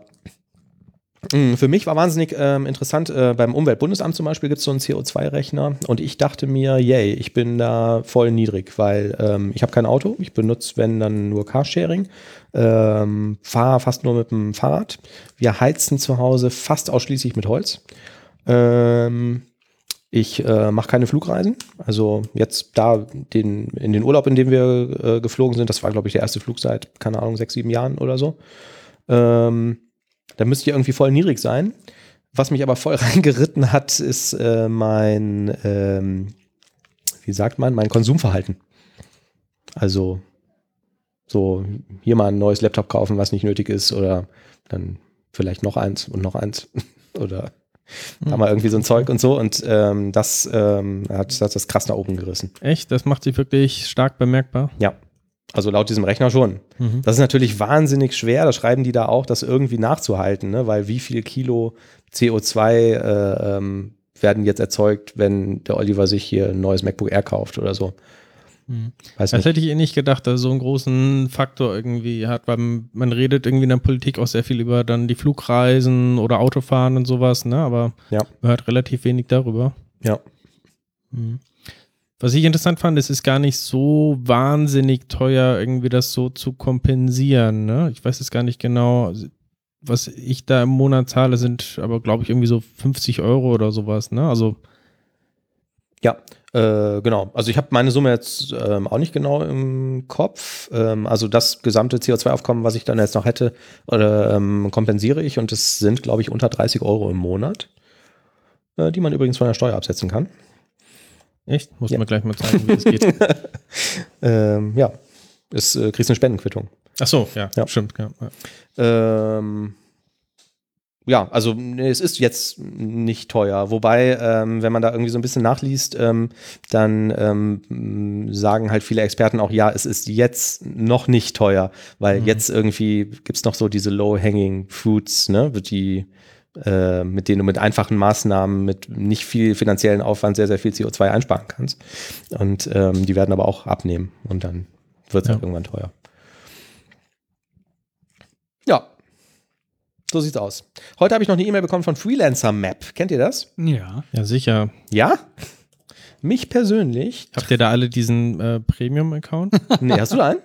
Mm, Für mich war wahnsinnig ähm, interessant, äh, beim Umweltbundesamt zum Beispiel gibt es so einen CO2-Rechner und ich dachte mir, yay, ich bin da voll niedrig, weil ähm, ich habe kein Auto, ich benutze, wenn dann nur Carsharing, ähm, fahre fast nur mit dem Fahrrad. Wir heizen zu Hause fast ausschließlich mit Holz. Ähm, ich äh, mache keine Flugreisen. Also jetzt da den, in den Urlaub, in dem wir äh, geflogen sind, das war, glaube ich, der erste Flug seit, keine Ahnung, sechs, sieben Jahren oder so. Ähm, da müsste ich irgendwie voll niedrig sein. Was mich aber voll reingeritten hat, ist äh, mein, ähm, wie sagt man, mein Konsumverhalten. Also so hier mal ein neues Laptop kaufen, was nicht nötig ist, oder dann vielleicht noch eins und noch eins. oder da mal irgendwie so ein Zeug und so. Und ähm, das ähm, hat, hat das krass nach oben gerissen. Echt? Das macht sich wirklich stark bemerkbar. Ja. Also laut diesem Rechner schon. Mhm. Das ist natürlich wahnsinnig schwer, da schreiben die da auch, das irgendwie nachzuhalten, ne? weil wie viel Kilo CO2 äh, ähm, werden jetzt erzeugt, wenn der Oliver sich hier ein neues MacBook Air kauft oder so. Mhm. Das nicht. hätte ich eh nicht gedacht, dass es so einen großen Faktor irgendwie hat, weil man redet irgendwie in der Politik auch sehr viel über dann die Flugreisen oder Autofahren und sowas, ne? Aber Ja. man hört relativ wenig darüber. Ja. Mhm. Was ich interessant fand, es ist gar nicht so wahnsinnig teuer, irgendwie das so zu kompensieren. Ne? Ich weiß jetzt gar nicht genau, was ich da im Monat zahle, sind aber, glaube ich, irgendwie so 50 Euro oder sowas. Ne? Also, Ja, äh, genau. Also ich habe meine Summe jetzt ähm, auch nicht genau im Kopf. Ähm, also das gesamte CO2-Aufkommen, was ich dann jetzt noch hätte, oder, ähm, kompensiere ich und es sind, glaube ich, unter 30 Euro im Monat, äh, die man übrigens von der Steuer absetzen kann. Echt? Muss Ja. mir gleich mal zeigen, wie das geht. Ähm, ja, ist, äh, kriegst eine Spendenquittung. Ach so, ja, Ja. stimmt. Ja, ja. Ähm, ja, also nee, es ist jetzt nicht teuer. Wobei, ähm, wenn man da irgendwie so ein bisschen nachliest, ähm, dann ähm, sagen halt viele Experten auch, ja, es ist jetzt noch nicht teuer, weil Mhm. jetzt irgendwie gibt es noch so diese low-hanging fruits, ne, die äh, mit denen du mit einfachen Maßnahmen, mit nicht viel finanziellen Aufwand sehr, sehr viel CO2 einsparen kannst. Und ähm, die werden aber auch abnehmen und dann wird es Ja. halt irgendwann teuer. Ja, so sieht's aus. Heute habe ich noch eine E-Mail bekommen von Freelancer Map. Kennt ihr das? Ja. ja, sicher. Ja? Mich persönlich. Habt ihr da alle diesen äh, Premium-Account? Nee, hast du einen?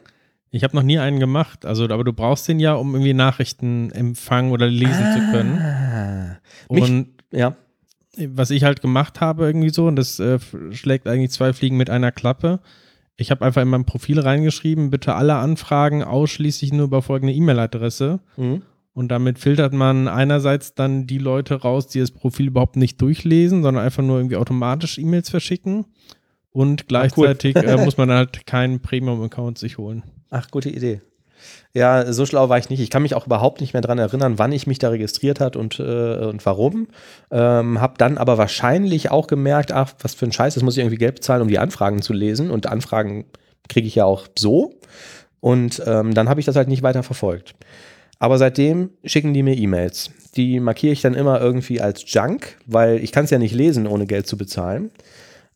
Ich habe noch nie einen gemacht. Also, aber du brauchst den ja, um irgendwie Nachrichten empfangen oder lesen zu können. Ah, mich, Und ja. was ich halt gemacht habe irgendwie so, und das äh, schlägt eigentlich zwei Fliegen mit einer Klappe. Ich habe einfach in meinem Profil reingeschrieben, bitte alle Anfragen ausschließlich nur über folgende E-Mail-Adresse. Mhm. Und damit filtert man einerseits dann die Leute raus, die das Profil überhaupt nicht durchlesen, sondern einfach nur irgendwie automatisch E-Mails verschicken. Und gleichzeitig cool. äh, muss man halt keinen Premium-Account sich holen. Ach, gute Idee. Ja, so schlau war ich nicht. Ich kann mich auch überhaupt nicht mehr daran erinnern, wann ich mich da registriert hat und, äh, und warum. Ähm, hab dann aber wahrscheinlich auch gemerkt, ach, was für ein Scheiß, das muss ich irgendwie Geld bezahlen, um die Anfragen zu lesen. Und Anfragen kriege ich ja auch so. Und ähm, dann habe ich das halt nicht weiter verfolgt. Aber seitdem schicken die mir E-Mails. Die markiere ich dann immer irgendwie als Junk, weil ich kann es ja nicht lesen, ohne Geld zu bezahlen.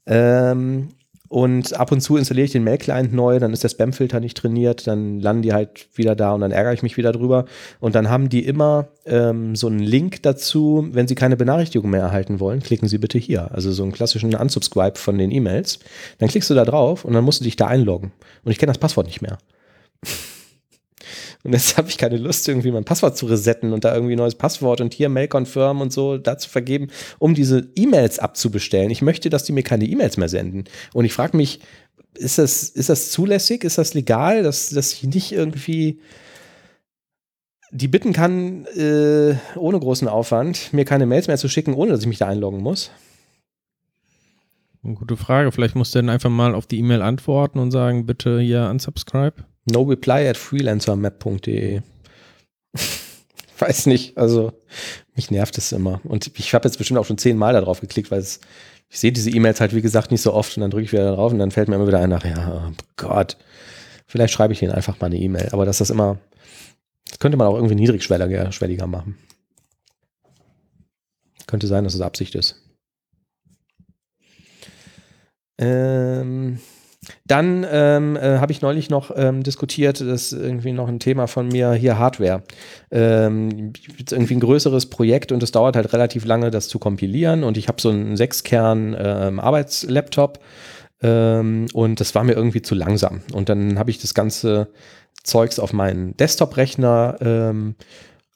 Ähm, und ab und zu installiere ich den Mail-Client neu, dann ist der Spam-Filter nicht trainiert, dann landen die halt wieder da und dann ärgere ich mich wieder drüber. Und dann haben die immer ähm, so einen Link dazu, wenn sie keine Benachrichtigung mehr erhalten wollen, klicken sie bitte hier. Also so einen klassischen Unsubscribe von den E-Mails. Dann klickst du da drauf und dann musst du dich da einloggen. Und ich kenne das Passwort nicht mehr. Und jetzt habe ich keine Lust, irgendwie mein Passwort zu resetten und da irgendwie ein neues Passwort und hier Mail confirm und so da zu vergeben, um diese E-Mails abzubestellen. Ich möchte, dass die mir keine E-Mails mehr senden. Und ich frage mich, ist das, ist das zulässig? Ist das legal, dass, dass ich nicht irgendwie die bitten kann, äh, ohne großen Aufwand, mir keine Mails mehr zu schicken, ohne dass ich mich da einloggen muss? Gute Frage. Vielleicht musst du dann einfach mal auf die E-Mail antworten und sagen, bitte hier unsubscribe. No reply at freelancermap.de. Weiß nicht, also mich nervt es immer. Und ich habe jetzt bestimmt auch schon zehnmal darauf geklickt, weil es, ich sehe diese E-Mails halt, wie gesagt, nicht so oft und dann drücke ich wieder drauf und dann fällt mir immer wieder ein, ach ja, oh Gott, vielleicht schreibe ich denen einfach mal eine E-Mail. Aber dass das immer, das könnte man auch irgendwie niedrigschwelliger schwelliger machen. Könnte sein, dass es Absicht ist. Ähm, dann ähm, äh, habe ich neulich noch ähm, diskutiert, das ist irgendwie noch ein Thema von mir, hier Hardware. Ähm, irgendwie ein größeres Projekt und es dauert halt relativ lange, das zu kompilieren. Und ich habe so einen Sechskern ähm, Arbeitslaptop ähm, und das war mir irgendwie zu langsam. Und dann habe ich das ganze Zeugs auf meinen Desktop-Rechner ähm,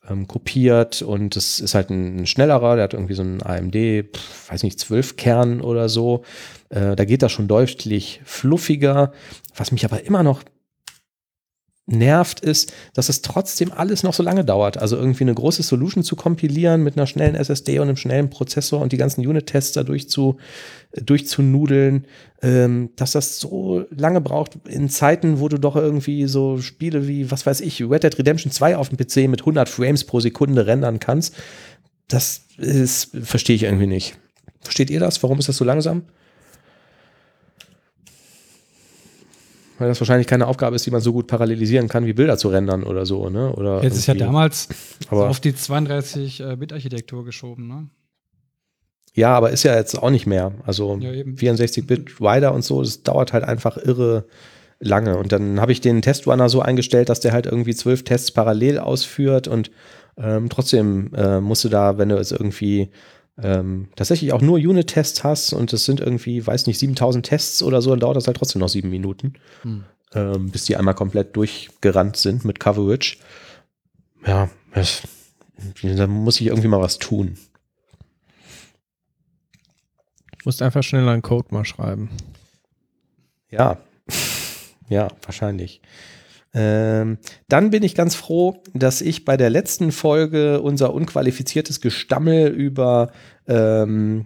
ähm, kopiert und das ist halt ein, ein, schnellerer, der hat irgendwie so einen AMD, pf, weiß nicht, 12 Kern oder so. Äh, da geht das schon deutlich fluffiger. Was mich aber immer noch nervt, ist, dass es trotzdem alles noch so lange dauert. Also irgendwie eine große Solution zu kompilieren mit einer schnellen SSD und einem schnellen Prozessor und die ganzen Unit-Tests da durchzu, durchzunudeln, ähm, dass das so lange braucht in Zeiten, wo du doch irgendwie so Spiele wie, was weiß ich, Red Dead Redemption 2 auf dem PC mit 100 Frames pro Sekunde rendern kannst. Das ist, verstehe ich irgendwie nicht. Versteht ihr das? Warum ist das so langsam? Weil das wahrscheinlich keine Aufgabe ist, die man so gut parallelisieren kann, wie Bilder zu rendern oder so. Ne? Oder Jetzt ist ja damals aber, auf die 32-Bit-Architektur geschoben. Ne? Ja, aber ist ja jetzt auch nicht mehr. Also Ja, eben. 64-Bit Rider und so, das dauert halt einfach irre lange. Und dann habe ich den Testrunner so eingestellt, dass der halt irgendwie zwölf Tests parallel ausführt und ähm, trotzdem äh, musst du da, wenn du es irgendwie ähm, tatsächlich auch nur Unit-Tests hast und es sind irgendwie, weiß nicht, 7000 Tests oder so, dann dauert das halt trotzdem noch sieben Minuten, Hm. ähm, bis die einmal komplett durchgerannt sind mit Coverage. Ja, das, da muss ich irgendwie mal was tun. Musst einfach schneller einen Code mal schreiben. Ja, ja, wahrscheinlich. Ähm, dann bin ich ganz froh, dass ich bei der letzten Folge unser unqualifiziertes Gestammel über ähm,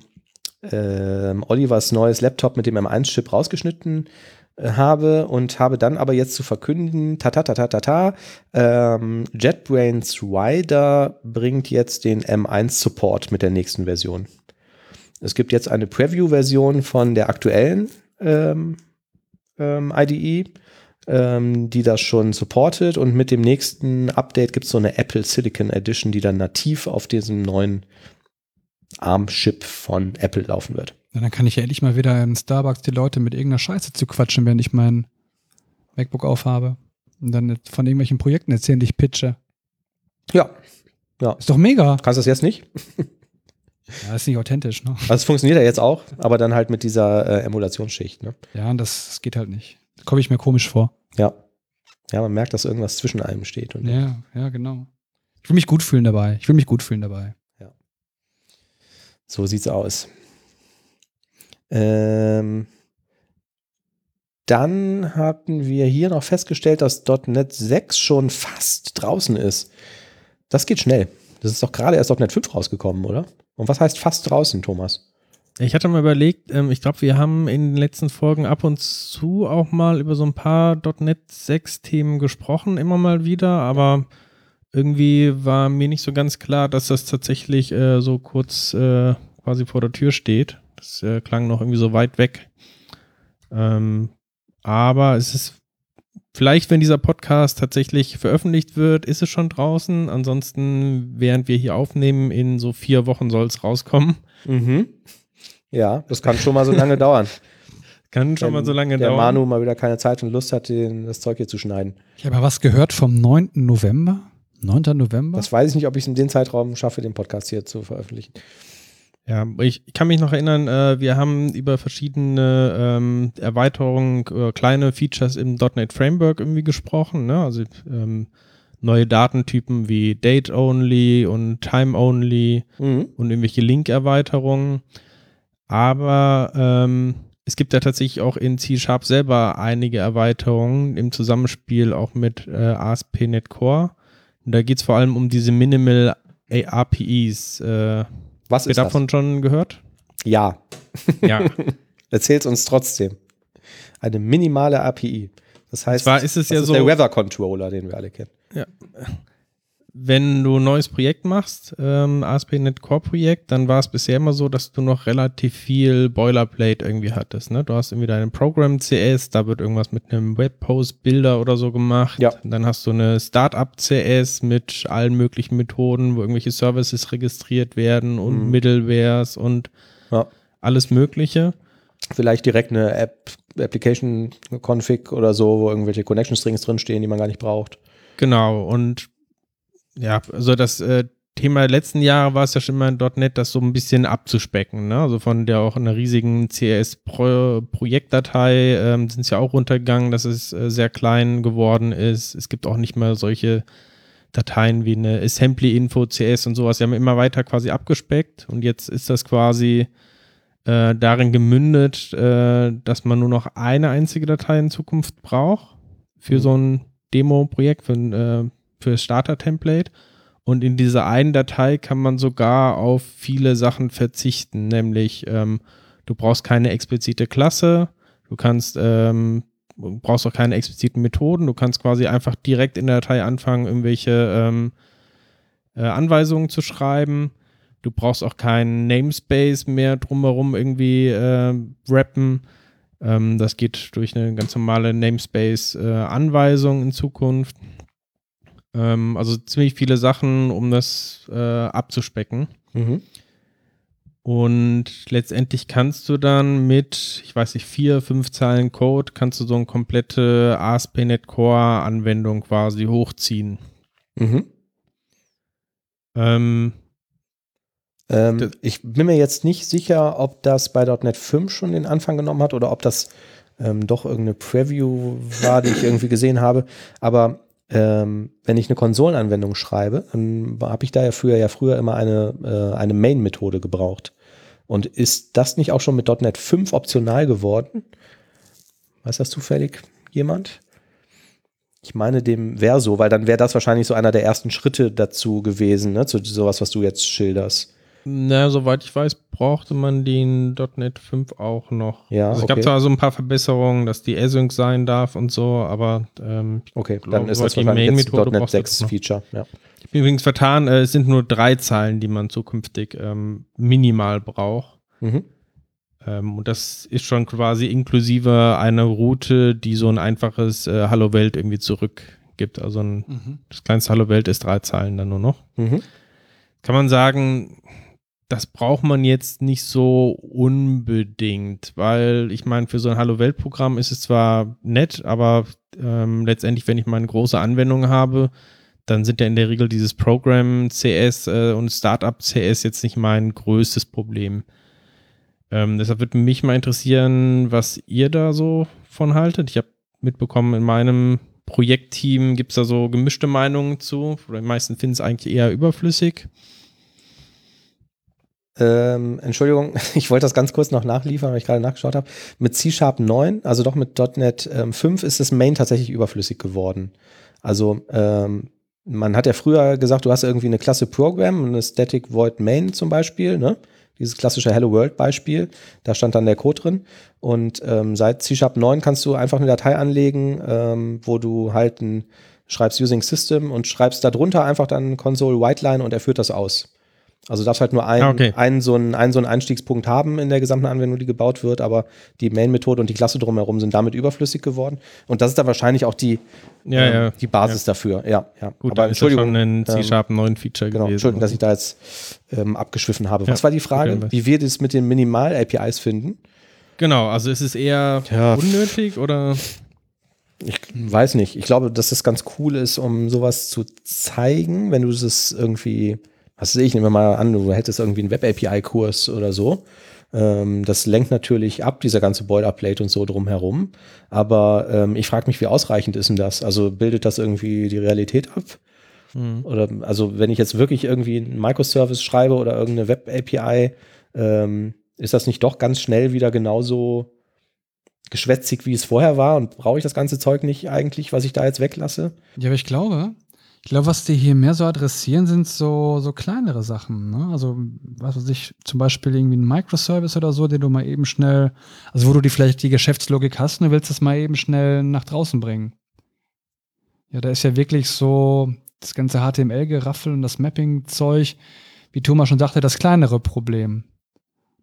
ähm, Olivers neues Laptop mit dem M1-Chip rausgeschnitten äh, habe und habe dann aber jetzt zu verkünden, ta ta ta ta ta ta, ähm, JetBrains Rider bringt jetzt den M1-Support mit der nächsten Version. Es gibt jetzt eine Preview-Version von der aktuellen ähm, ähm, IDE, ähm, die das schon supportet und mit dem nächsten Update gibt es so eine Apple Silicon Edition, die dann nativ auf diesem neuen ARM-Chip von Apple laufen wird. Na, dann kann ich ja endlich mal wieder in Starbucks die Leute mit irgendeiner Scheiße zu quatschen, während ich mein MacBook aufhabe. Und dann von irgendwelchen Projekten erzählen, die ich pitche. Ja, Ist doch mega. kannst du das jetzt nicht? Ja, ist nicht authentisch, ne? Also es funktioniert ja jetzt auch, aber dann halt mit dieser äh, Emulationsschicht. Ne? Ja, und das, das geht halt nicht. Komme ich mir komisch vor. Ja. Ja, man merkt, dass irgendwas zwischen einem steht. Und Ja, ja, genau. Ich will mich gut fühlen dabei. Ich will mich gut fühlen dabei. So sieht's aus. Ähm, dann hatten wir hier noch festgestellt, dass .NET 6 schon fast draußen ist. Das geht schnell. Das ist doch gerade erst Net 5 rausgekommen, oder? Und was heißt fast draußen, Thomas? Ich hatte mal überlegt, ähm, ich glaube, wir haben in den letzten Folgen ab und zu auch mal über so ein paar .NET 6 Themen gesprochen, immer mal wieder, aber irgendwie war mir nicht so ganz klar, dass das tatsächlich äh, so kurz äh, quasi vor der Tür steht. Das äh, klang noch irgendwie so weit weg. Ähm, aber es ist vielleicht, wenn dieser Podcast tatsächlich veröffentlicht wird, ist es schon draußen. Ansonsten, während wir hier aufnehmen, in so vier Wochen soll es rauskommen. Mhm. Ja, das kann schon mal so lange dauern. Kann schon Wenn mal so lange der dauern. Manu mal wieder keine Zeit und Lust hat, den, das Zeug hier zu schneiden. Ich habe was gehört vom 9. November. 9. November? Das weiß ich nicht, ob ich es in den Zeitraum schaffe, den Podcast hier zu veröffentlichen. Ja, ich ich kann mich noch erinnern, äh, wir haben über verschiedene ähm, Erweiterungen, äh, kleine Features im .NET Framework irgendwie gesprochen. Ne? Also ähm, neue Datentypen wie Date-Only und Time-Only Mhm. und irgendwelche Link-Erweiterungen. Aber ähm, es gibt ja tatsächlich auch in C-Sharp selber einige Erweiterungen im Zusammenspiel auch mit äh, ASP.NET Core. Und da geht es vor allem um diese Minimal APIs. Äh, Was Habt ihr ist davon schon gehört? das? Ja, Ja. erzähl's uns trotzdem. Eine minimale API. Das heißt, zwar ist es das ja ist so- der Weather Controller, den wir alle kennen. Wenn du ein neues Projekt machst, ähm, ASP.NET Core Projekt, dann war es bisher immer so, dass du noch relativ viel Boilerplate irgendwie hattest. Ne? Du hast irgendwie deinen Program CS, da wird irgendwas mit einem Webpost Bilder oder so gemacht. Ja. Dann hast du eine Startup CS mit allen möglichen Methoden, wo irgendwelche Services registriert werden und Mhm. Middlewares und Ja. alles Mögliche. Vielleicht direkt eine App, Application Config oder so, wo irgendwelche Connection Strings drinstehen, die man gar nicht braucht. Genau, und ja, also das äh, Thema der letzten Jahre war es ja schon immer in .NET, das so ein bisschen abzuspecken. Ne? Also von der auch einer riesigen CS-Projektdatei ähm, sind es ja auch runtergegangen, dass es äh, sehr klein geworden ist. Es gibt auch nicht mehr solche Dateien wie eine Assembly-Info, CS und sowas. Sie haben immer weiter quasi abgespeckt und jetzt ist das quasi äh, darin gemündet, äh, dass man nur noch eine einzige Datei in Zukunft braucht für Mhm. so ein Demo-Projekt, für, ein, äh, für Starter-Template. Und in dieser einen Datei kann man sogar auf viele Sachen verzichten, nämlich ähm, du brauchst keine explizite Klasse, du kannst ähm, brauchst auch keine expliziten Methoden, du kannst quasi einfach direkt in der Datei anfangen, irgendwelche ähm, äh, Anweisungen zu schreiben. Du brauchst auch keinen Namespace mehr drumherum irgendwie äh, wrappen. Ähm, das geht durch eine ganz normale Namespace-Anweisung in Zukunft. Ähm, also ziemlich viele Sachen, um das äh, abzuspecken. Mhm. Und letztendlich kannst du dann mit, ich weiß nicht, vier, fünf Zeilen Code, kannst du so eine komplette ASP.NET Core Anwendung quasi hochziehen. Mhm. Ähm, Ähm, ich bin mir jetzt nicht sicher, ob das bei .NET 5 schon den Anfang genommen hat oder ob das ähm, doch irgendeine Preview war, die ich irgendwie gesehen habe. Aber ähm, wenn ich eine Konsolenanwendung schreibe, dann habe ich da ja früher ja früher immer eine, äh, eine Main-Methode gebraucht. Und ist das nicht auch schon mit .NET 5 optional geworden? Weiß das zufällig jemand? Ich meine, dem wäre so, weil dann wäre das wahrscheinlich so einer der ersten Schritte dazu gewesen, ne, zu sowas, was du jetzt schilderst. Na, soweit ich weiß, brauchte man den .NET 5 auch noch. Ja, also es okay. gab zwar so ein paar Verbesserungen, dass die Async sein darf und so, aber ähm, Okay, glaube, dann ist das die jetzt Main-Methode .NET brauchst du 6 noch. Feature. Ja. ich bin übrigens vertan, äh, es sind nur drei Zeilen, die man zukünftig ähm, minimal braucht. Mhm. Ähm, und das ist schon quasi inklusive einer Route, die so ein einfaches äh, Hallo Welt irgendwie zurückgibt. Also ein, Mhm. das kleinste Hallo Welt ist drei Zeilen dann nur noch. Mhm. Kann man sagen, das braucht man jetzt nicht so unbedingt, weil ich meine, für so ein Hallo Welt Programm ist es zwar nett, aber ähm, letztendlich, wenn ich mal eine große Anwendung habe, dann sind ja in der Regel dieses Program CS äh, und Startup CS jetzt nicht mein größtes Problem. Ähm, deshalb würde mich mal interessieren, was ihr da so von haltet. Ich habe mitbekommen, in meinem Projektteam gibt es da so gemischte Meinungen zu. Oder die meisten finden es eigentlich eher überflüssig. Ähm, Entschuldigung, ich wollte das ganz kurz noch nachliefern, weil ich gerade nachgeschaut habe. Mit C-Sharp 9, also doch mit .NET ähm, 5, ist das Main tatsächlich überflüssig geworden. Also ähm, man hat ja früher gesagt, du hast irgendwie eine Klasse Program, eine Static Void Main zum Beispiel, ne? Dieses klassische Hello World Beispiel, da stand dann der Code drin. Und ähm, seit C Sharp 9 kannst du einfach eine Datei anlegen, ähm, wo du halt ein, schreibst Using System und schreibst darunter einfach dann Console Whiteline und er führt das aus. Also darfst halt nur einen, Ah, okay. einen, so einen, einen so einen Einstiegspunkt haben in der gesamten Anwendung, die gebaut wird, aber die Main-Methode und die Klasse drumherum sind damit überflüssig geworden. Und das ist dann wahrscheinlich auch die, Ja, ähm, ja. die Basis dafür. Ja, ja. Gut, aber aber ist das Entschuldigung, schon ein ähm, C-Sharp 9 Feature Genau, gewesen. Entschuldigung, dass ich da jetzt ähm, abgeschwiffen habe. Was Ja, war die Frage? okay, Wie wir das mit den Minimal-APIs finden? Genau, also ist es eher Ja. unnötig oder? Ich weiß nicht. Ich glaube, dass das ganz cool ist, um sowas zu zeigen, wenn du das irgendwie, was sehe ich, nehmen wir mal an, du hättest irgendwie einen Web-API-Kurs oder so. Ähm, das lenkt natürlich ab, dieser ganze Boilerplate und so drumherum. Aber ähm, ich frage mich, wie ausreichend ist denn das? Also bildet das irgendwie die Realität ab? Hm. Oder also wenn ich jetzt wirklich irgendwie einen Microservice schreibe oder irgendeine Web-API, ähm, ist das nicht doch ganz schnell wieder genauso geschwätzig, wie es vorher war? Und brauche ich das ganze Zeug nicht eigentlich, was ich da jetzt weglasse? Ja, aber ich glaube, ich glaube, was die hier mehr so adressieren, sind so, so kleinere Sachen. Ne? Also, was weiß ich, zum Beispiel irgendwie ein Microservice oder so, den du mal eben schnell, also wo du die vielleicht die Geschäftslogik hast und du willst das mal eben schnell nach draußen bringen. Ja, da ist ja wirklich so das ganze HTML-Geraffel und das Mapping-Zeug, wie Thomas schon sagte, das kleinere Problem.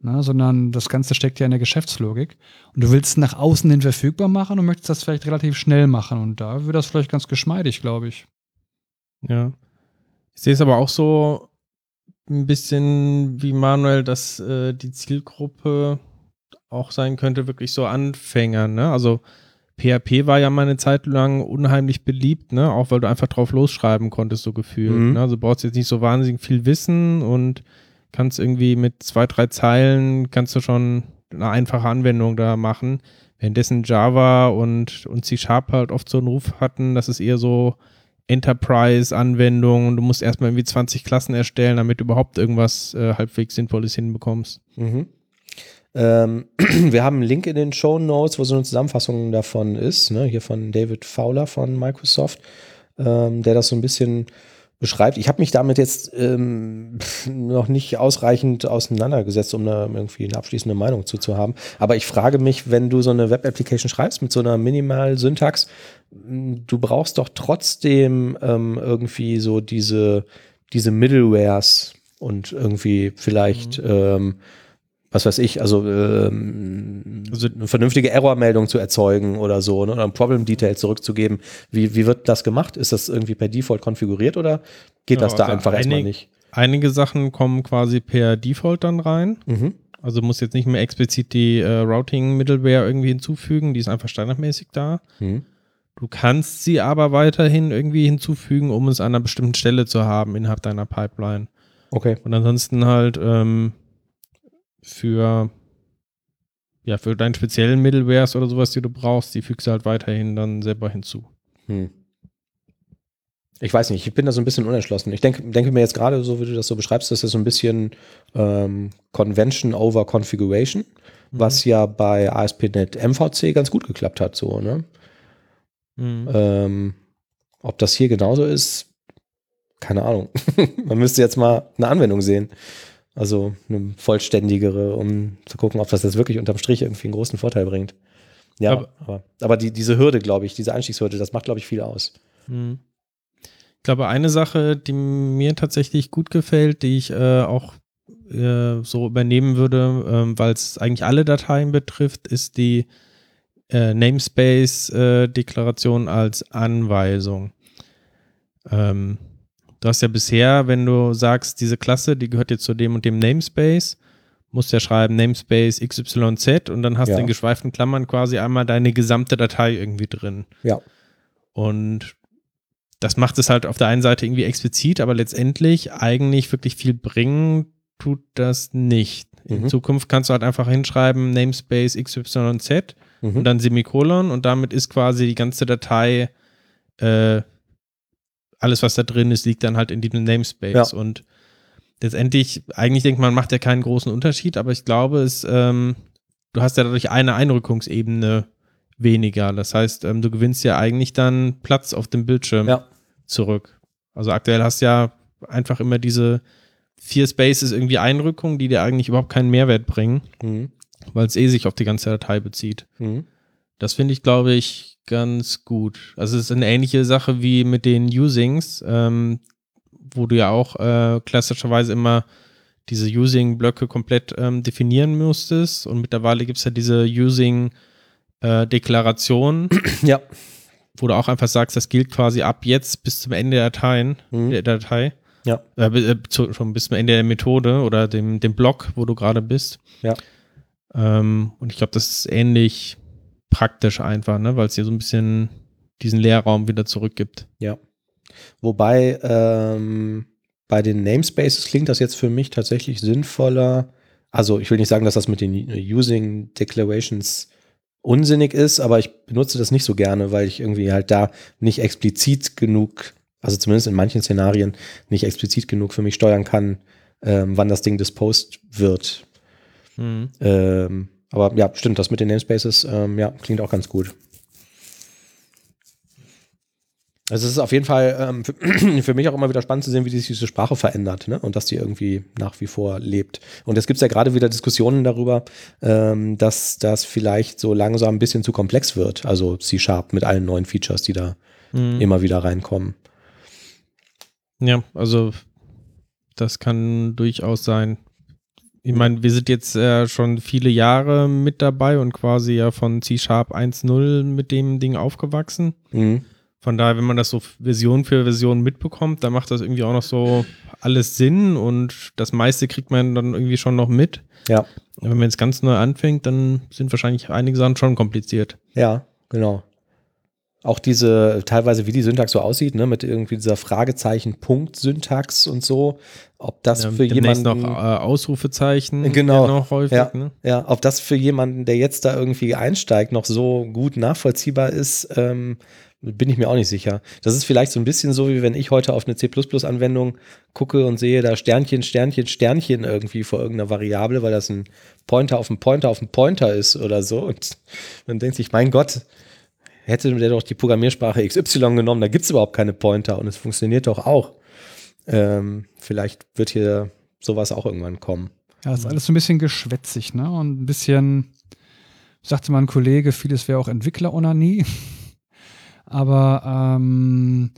Ne, sondern das Ganze steckt ja in der Geschäftslogik. Und du willst es nach außen hin verfügbar machen und möchtest das vielleicht relativ schnell machen. Und da wird das vielleicht ganz geschmeidig, glaube ich. Ja. Ich sehe es aber auch so ein bisschen wie Manuel, dass äh, die Zielgruppe auch sein könnte, wirklich so Anfänger, ne? Also PHP war ja mal eine Zeit lang unheimlich beliebt, ne? Auch weil du einfach drauf losschreiben konntest, so gefühlt. Mhm. Ne? Also du brauchst jetzt nicht so wahnsinnig viel Wissen und kannst irgendwie mit zwei, drei Zeilen kannst du schon eine einfache Anwendung da machen. Währenddessen Java und, und C-Sharp halt oft so einen Ruf hatten, dass es eher so Enterprise-Anwendungen und du musst erstmal irgendwie 20 Klassen erstellen, damit du überhaupt irgendwas äh, halbwegs Sinnvolles hinbekommst. Mhm. Ähm, wir haben einen Link in den Show Notes, wo so eine Zusammenfassung davon ist, ne? hier von David Fowler von Microsoft, ähm, der das so ein bisschen beschreibt. Ich habe mich damit jetzt ähm, noch nicht ausreichend auseinandergesetzt, um da irgendwie eine abschließende Meinung zu, zu haben. Aber ich frage mich, wenn du so eine Web-Application schreibst mit so einer Minimal-Syntax, m, du brauchst doch trotzdem ähm, irgendwie so diese, diese Middlewares und irgendwie vielleicht ähm, was weiß ich, also, ähm, Also- eine vernünftige Errormeldung zu erzeugen oder so, ne, oder ein Problem Detail zurückzugeben. Wie, wie wird das gemacht? Ist das irgendwie per Default konfiguriert oder geht Ja, das da also einfach erstmal einig- nicht? Einige Sachen kommen quasi per Default dann rein. Mhm. Also du musst jetzt nicht mehr explizit die äh, Routing-Middleware irgendwie hinzufügen, die ist einfach standardmäßig da. Mhm. Du kannst sie aber weiterhin irgendwie hinzufügen, um es an einer bestimmten Stelle zu haben innerhalb deiner Pipeline. Okay. Und ansonsten halt ähm, für ja, für deinen speziellen Middlewares oder sowas, die du brauchst, die fügst du halt weiterhin dann selber hinzu. Hm. Ich weiß nicht, ich bin da so ein bisschen unentschlossen. Ich denke, denke mir jetzt gerade, so wie du das so beschreibst, das ist so ein bisschen ähm, Convention over Configuration, was ja bei ASP.NET MVC ganz gut geklappt hat, so, ne? Mhm. Ähm, ob das hier genauso ist, keine Ahnung. Man müsste jetzt mal eine Anwendung sehen. Also eine vollständigere, um zu gucken, ob das jetzt wirklich unterm Strich irgendwie einen großen Vorteil bringt. Ja, Aber- aber, aber, die, diese Hürde, glaube ich, diese Einstiegshürde, das macht, glaube ich, viel aus. Mhm. Ich glaube, eine Sache, die mir tatsächlich gut gefällt, die ich äh, auch äh, so übernehmen würde, ähm, weil es eigentlich alle Dateien betrifft, ist die äh, Namespace-Deklaration als Anweisung. Ähm, du hast ja bisher, wenn du sagst, diese Klasse, die gehört jetzt zu dem und dem Namespace, musst ja schreiben Namespace XYZ und dann hast Ja. du in geschweiften Klammern quasi einmal deine gesamte Datei irgendwie drin. Ja. Und das macht es halt auf der einen Seite irgendwie explizit, aber letztendlich eigentlich wirklich viel bringen tut das nicht. In Mhm. Zukunft kannst du halt einfach hinschreiben Namespace XYZ Mhm. und dann Semikolon und damit ist quasi die ganze Datei, äh, alles was da drin ist, liegt dann halt in diesem Namespace Ja. und letztendlich, eigentlich denkt man, macht ja keinen großen Unterschied, aber ich glaube, es, ähm, du hast ja dadurch eine Einrückungsebene weniger. Das heißt, ähm, du gewinnst ja eigentlich dann Platz auf dem Bildschirm Ja. zurück. Also aktuell hast du ja einfach immer diese vier Spaces irgendwie Einrückungen, die dir eigentlich überhaupt keinen Mehrwert bringen, Mhm. weil es eh sich auf die ganze Datei bezieht. Mhm. Das finde ich, glaube ich, ganz gut. Also es ist eine ähnliche Sache wie mit den Usings, ähm, wo du ja auch äh, klassischerweise immer diese Using-Blöcke komplett ähm, definieren musstest. Und mittlerweile gibt es ja diese Using-Deklaration, Ja. wo du auch einfach sagst, das gilt quasi ab jetzt bis zum Ende der Dateien, Mhm. der Datei. Ja. Äh, äh, zu, schon bis zum Ende der Methode oder dem, dem Block, wo du gerade bist. Ja. Ähm, und ich glaube, das ist ähnlich praktisch einfach, ne? weil es dir so ein bisschen diesen Leerraum wieder zurückgibt. Wobei ähm, bei den Namespaces klingt das jetzt für mich tatsächlich sinnvoller. Also ich will nicht sagen, dass das mit den Using Declarations unsinnig ist, aber ich benutze das nicht so gerne, weil ich irgendwie halt da nicht explizit genug, also zumindest in manchen Szenarien, nicht explizit genug für mich steuern kann, ähm, wann das Ding disposed wird. Mhm. Ähm, aber ja, stimmt, das mit den Namespaces, ähm, ja, klingt auch ganz gut. Also es ist auf jeden Fall ähm, für, für mich auch immer wieder spannend zu sehen, wie sich diese Sprache verändert ne? und dass die irgendwie nach wie vor lebt. Und es gibt ja gerade wieder Diskussionen darüber, ähm, dass das vielleicht so langsam ein bisschen zu komplex wird. Also C-Sharp mit allen neuen Features, die da Mhm. immer wieder reinkommen. Ja, also das kann durchaus sein. Ich meine, wir sind jetzt äh, schon viele Jahre mit dabei und quasi ja von C-Sharp 1.0 mit dem Ding aufgewachsen. Mhm. Von daher, wenn man das so Version für Version mitbekommt, dann macht das irgendwie auch noch so alles Sinn und das meiste kriegt man dann irgendwie schon noch mit. Ja, Wenn man jetzt ganz neu anfängt, dann sind wahrscheinlich einige Sachen schon kompliziert. ja, genau. Auch diese, teilweise wie die Syntax so aussieht, ne, mit irgendwie dieser Fragezeichen-Punkt-Syntax und so, ob das Ja, für jemanden. noch äh, Ausrufezeichen. Genau. ja Noch häufig, Ja. ne? Ja, ob das für jemanden, der jetzt da irgendwie einsteigt, noch so gut nachvollziehbar ist, ähm, bin ich mir auch nicht sicher. Das ist vielleicht so ein bisschen so, wie wenn ich heute auf eine C++-Anwendung gucke und sehe da Sternchen, Sternchen, Sternchen irgendwie vor irgendeiner Variable, weil das ein Pointer auf einen Pointer auf einen Pointer ist oder so. Und man denkt sich, mein Gott, hätte der doch die Programmiersprache XY genommen, da gibt es überhaupt keine Pointer und es funktioniert doch auch. Ähm, vielleicht wird hier sowas auch irgendwann kommen. Ja, das ist alles so ein bisschen geschwätzig, ne? Und ein bisschen, sagte mal ein Kollege, vieles wäre auch Entwickler-Onanie. Aber ähm,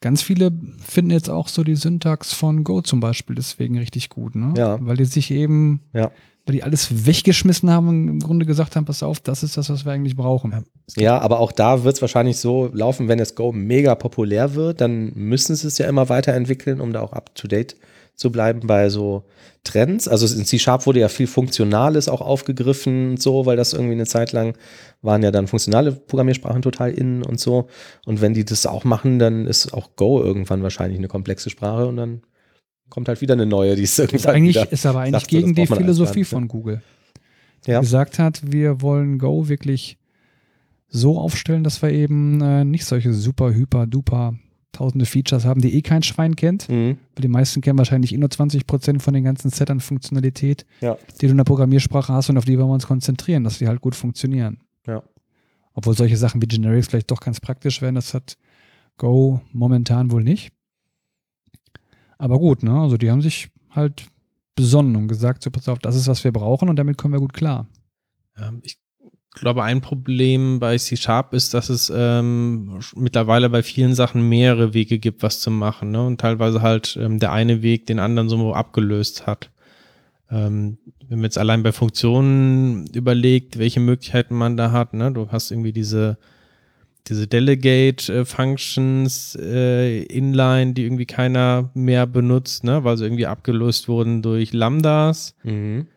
ganz viele finden jetzt auch so die Syntax von Go zum Beispiel deswegen richtig gut, ne? Ja. Weil die sich eben, Ja. Weil die alles weggeschmissen haben und im Grunde gesagt haben, pass auf, das ist das, was wir eigentlich brauchen. Ja, aber auch da wird es wahrscheinlich so laufen, wenn das Go mega populär wird, dann müssen sie es ja immer weiterentwickeln, um da auch up to date zu bleiben bei so Trends. Also in C-Sharp wurde ja viel Funktionales auch aufgegriffen und so, weil das irgendwie eine Zeit lang waren ja dann funktionale Programmiersprachen total innen und so. Und wenn die das auch machen, dann ist auch Go irgendwann wahrscheinlich eine komplexe Sprache und dann kommt halt wieder eine neue, die ist Ist, irgendwann eigentlich, wieder, ist aber eigentlich sagt so, gegen die Philosophie von Google. Die Ja. gesagt hat, wir wollen Go wirklich so aufstellen, dass wir eben äh, nicht solche super, hyper, duper tausende Features haben, die eh kein Schwein kennt. Mhm. Weil die meisten kennen wahrscheinlich eh nur 20% von den ganzen Set an Funktionalität, Ja. die du in der Programmiersprache hast und auf die wollen wir uns konzentrieren, dass die halt gut funktionieren. Ja. Obwohl solche Sachen wie Generics vielleicht doch ganz praktisch wären, das hat Go momentan wohl nicht. Aber gut, ne? Also die haben sich halt besonnen und gesagt, so pass auf, das ist, was wir brauchen und damit kommen wir gut klar. Ähm, ich glaube, ein Problem bei C Sharp ist, dass es ähm, mittlerweile bei vielen Sachen mehrere Wege gibt, was zu machen. Ne? Und teilweise halt ähm, der eine Weg den anderen so abgelöst hat. Ähm, wenn man jetzt allein bei Funktionen überlegt, welche Möglichkeiten man da hat, ne? du hast irgendwie diese, diese Delegate-Functions äh, inline, die irgendwie keiner mehr benutzt, ne? weil sie irgendwie abgelöst wurden durch Lambdas. Mhm.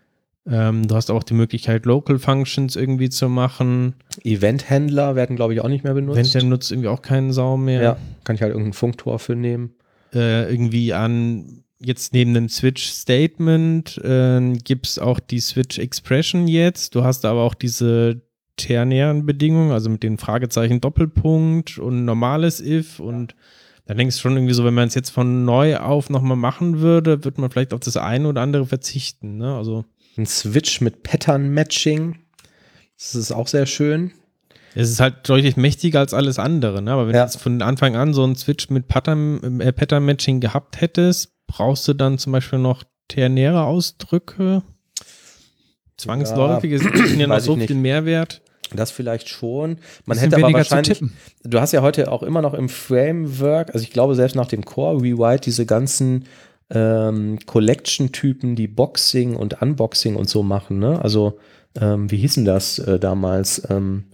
Ähm, du hast auch die Möglichkeit, Local Functions irgendwie zu machen. Event-Händler werden, glaube ich, auch nicht mehr benutzt. Wenn der nutzt irgendwie auch keinen Sau mehr. Ja, kann ich halt irgendein Funktor für nehmen. Äh, irgendwie an, jetzt neben dem Switch-Statement äh, gibt es auch die Switch-Expression jetzt. Du hast aber auch diese ternären Bedingungen, also mit den Fragezeichen Doppelpunkt und normales if und da denkst du schon irgendwie so, wenn man es jetzt von neu auf nochmal machen würde, wird man vielleicht auf das eine oder andere verzichten. Ne? Also Ein Switch mit Pattern-Matching. Das ist auch sehr schön. Es ist halt deutlich mächtiger als alles andere, ne? aber wenn Ja. du jetzt von Anfang an so einen Switch mit Pattern, äh, Pattern-Matching gehabt hättest, brauchst du dann zum Beispiel noch ternäre Ausdrücke? Zwangsläufig, es ist ja noch so viel Mehrwert. Das vielleicht schon. Man hätte aber wahrscheinlich. Du hast ja heute auch immer noch im Framework, also ich glaube selbst nach dem Core Rewrite diese ganzen ähm, Collection-Typen, die Boxing und Unboxing und so machen. Ne? Also ähm, wie hießen das äh, damals? Ähm,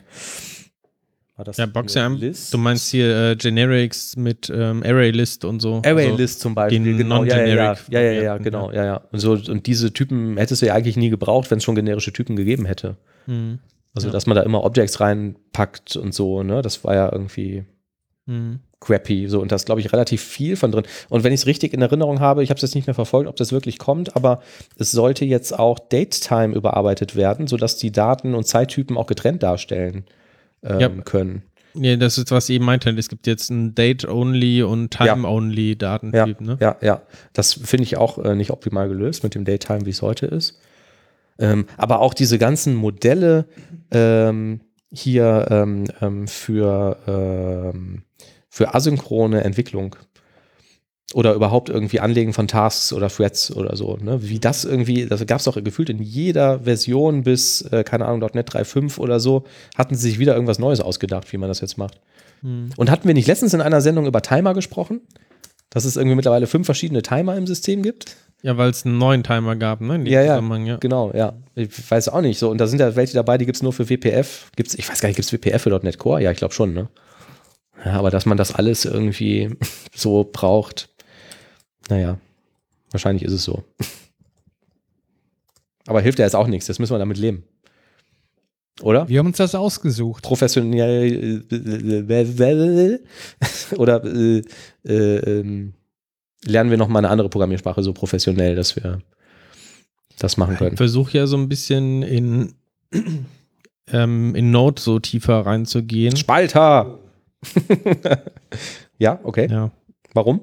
war das Ja, Boxing, List? Du meinst hier äh, Generics mit ähm, Array-List und so. Array Also, List zum Beispiel, den genau, ja, ja, ja, ja, ja, genau, ja, ja. Und, so, und diese Typen hättest du ja eigentlich nie gebraucht, wenn es schon generische Typen gegeben hätte. hm, Also, Ja. dass man da immer Objects reinpackt und so, ne, das war ja irgendwie hm. crappy. So, und da ist, glaube ich, relativ viel von drin. Und wenn ich es richtig in Erinnerung habe, ich habe es jetzt nicht mehr verfolgt, ob das wirklich kommt, aber es sollte jetzt auch Datetime überarbeitet werden, sodass die Daten und Zeittypen auch getrennt darstellen ähm, Ja. können. Nee, das ist, was ich eben meinte. Es gibt jetzt ein Date-Only und Time-Only-Datentyp. Ja, Ne? ja, ja. Das finde ich auch äh, nicht optimal gelöst mit dem Datetime, wie es heute ist. Ähm, aber auch diese ganzen Modelle ähm, hier ähm, ähm, für, ähm, für asynchrone Entwicklung oder überhaupt irgendwie Anlegen von Tasks oder Threads oder so. Ne? Wie das irgendwie, das gab es doch gefühlt in jeder Version bis, äh, keine Ahnung, .NET 3.5 oder so, hatten sie sich wieder irgendwas Neues ausgedacht, wie man das jetzt macht. Hm. Und hatten wir nicht letztens in einer Sendung über Timer gesprochen? Dass es irgendwie mittlerweile fünf verschiedene Timer im System gibt? Ja, weil es einen neuen Timer gab, ne? in dem Ja, ja. Zusammenhang, ja. Genau, ja. Ich weiß auch nicht so. Und da sind ja welche dabei, die gibt es nur für WPF. Gibt's, ich weiß gar nicht, gibt es WPF für .NET Core? Ja, ich glaube schon, ne? Ja, aber dass man das alles irgendwie so braucht, naja, wahrscheinlich ist es so. Aber hilft ja jetzt auch nichts, jetzt müssen wir damit leben. Oder? Wir haben uns das ausgesucht. professionell äh, oder äh, äh, ähm, lernen wir noch mal eine andere Programmiersprache so professionell, dass wir das machen Ich können. versuche ja so ein bisschen in, ähm, in Node so tiefer reinzugehen. Spalter! ja, okay. Ja. Warum?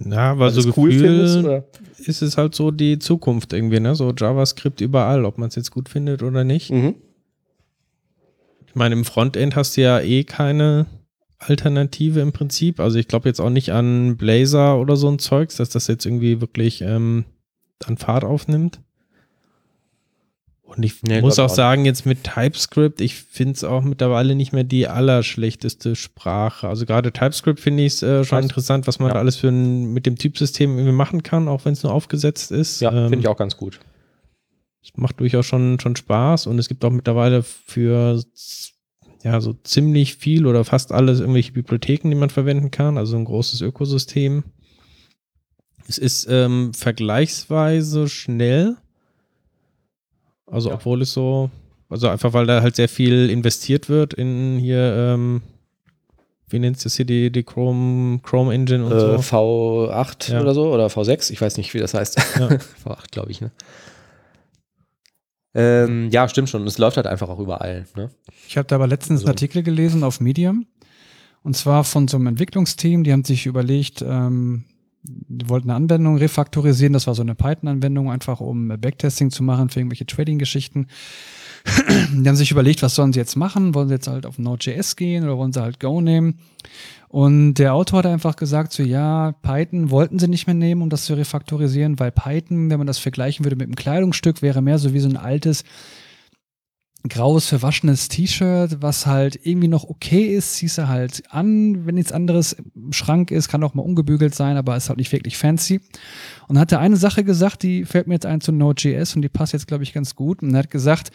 Ja, weil Weil so cool Gefühl findest, oder? ist es halt so die Zukunft irgendwie, ne? So JavaScript überall, ob man es jetzt gut findet oder nicht. Mhm. Ich meine, im Frontend hast du ja eh keine Alternative im Prinzip. Also ich glaube jetzt auch nicht an Blazor oder so ein Zeugs, dass das jetzt irgendwie wirklich ähm, an Fahrt aufnimmt. Und ich Nee, muss auch sagen, jetzt mit TypeScript, ich finde es auch mittlerweile nicht mehr die allerschlechteste Sprache. Also gerade TypeScript finde ich es äh, schon Weiß- interessant, was man Ja. da alles für ein, mit dem Typsystem irgendwie machen kann, auch wenn es nur aufgesetzt ist. Ja, Ähm, finde ich auch ganz gut. es macht durchaus schon, schon Spaß und es gibt auch mittlerweile für ja so ziemlich viel oder fast alles irgendwelche Bibliotheken, die man verwenden kann, also ein großes Ökosystem. Es ist ähm, vergleichsweise schnell, also Ja. obwohl es so, also einfach weil da halt sehr viel investiert wird in hier, ähm, wie nennt es das hier, die, die Chrome, Chrome Engine und Äh, so. V8 Ja. oder so oder V6, ich weiß nicht, wie das heißt. Ja. V8, glaube ich, ne? Ähm, ja, stimmt schon. Es läuft halt einfach auch überall. Ne? Ich habe da aber letztens Also- einen Artikel gelesen auf Medium. Und zwar von so einem Entwicklungsteam, die haben sich überlegt, ähm, die wollten eine Anwendung refaktorisieren. Das war so eine Python-Anwendung, einfach um Backtesting zu machen für irgendwelche Trading-Geschichten. die haben sich überlegt, was sollen sie jetzt machen? Wollen sie jetzt halt auf Node.js gehen oder wollen sie halt Go nehmen? Und der Autor hat einfach gesagt, so ja, Python wollten sie nicht mehr nehmen, um das zu refaktorisieren, weil Python, wenn man das vergleichen würde mit einem Kleidungsstück, wäre mehr so wie so ein altes graues, verwaschenes T-Shirt, was halt irgendwie noch okay ist, ziehst du halt an, wenn nichts anderes im Schrank ist, kann auch mal ungebügelt sein, aber ist halt nicht wirklich fancy. Und hat er eine Sache gesagt, die fällt mir jetzt ein zu Node.js und die passt jetzt, glaube ich, ganz gut. Und er hat gesagt,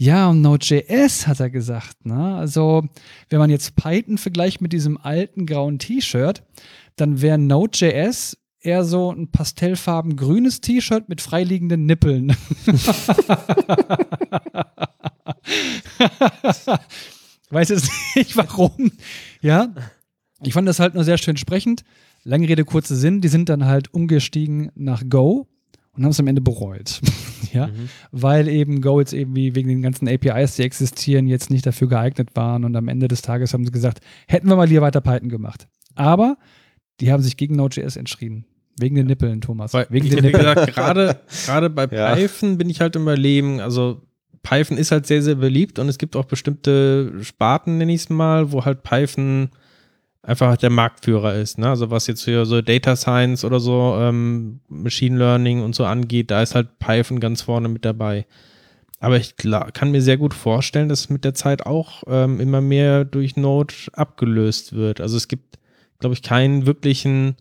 ja, und Node.js hat er gesagt. Ne? Also, wenn man jetzt Python vergleicht mit diesem alten grauen T-Shirt, dann wäre Node.js eher so ein pastellfarben grünes T-Shirt mit freiliegenden Nippeln. Weiß jetzt nicht warum. Ja. Ich fand das halt nur sehr schön sprechend. Lange Rede, kurzer Sinn. Die sind dann halt umgestiegen nach Go und haben es am Ende bereut. ja. Mhm. Weil eben Go jetzt eben wie wegen den ganzen APIs, die existieren, jetzt nicht dafür geeignet waren. Und am Ende des Tages haben sie gesagt, hätten wir mal lieber weiter Python gemacht. Aber die haben sich gegen Node.js entschieden. Wegen den Nippeln, Thomas. Weil, Wegen ich den hab Nippeln. gesagt, gerade, gerade bei Ja. Python bin ich halt im Überleben, also Python ist halt sehr, sehr beliebt und es gibt auch bestimmte Sparten, nenne ich es mal, wo halt Python einfach der Marktführer ist. Ne? Also was jetzt für so Data Science oder so ähm, Machine Learning und so angeht, da ist halt Python ganz vorne mit dabei. Aber ich kann mir sehr gut vorstellen, dass mit der Zeit auch ähm, immer mehr durch Node abgelöst wird. Also es gibt, glaube ich, keinen wirklichen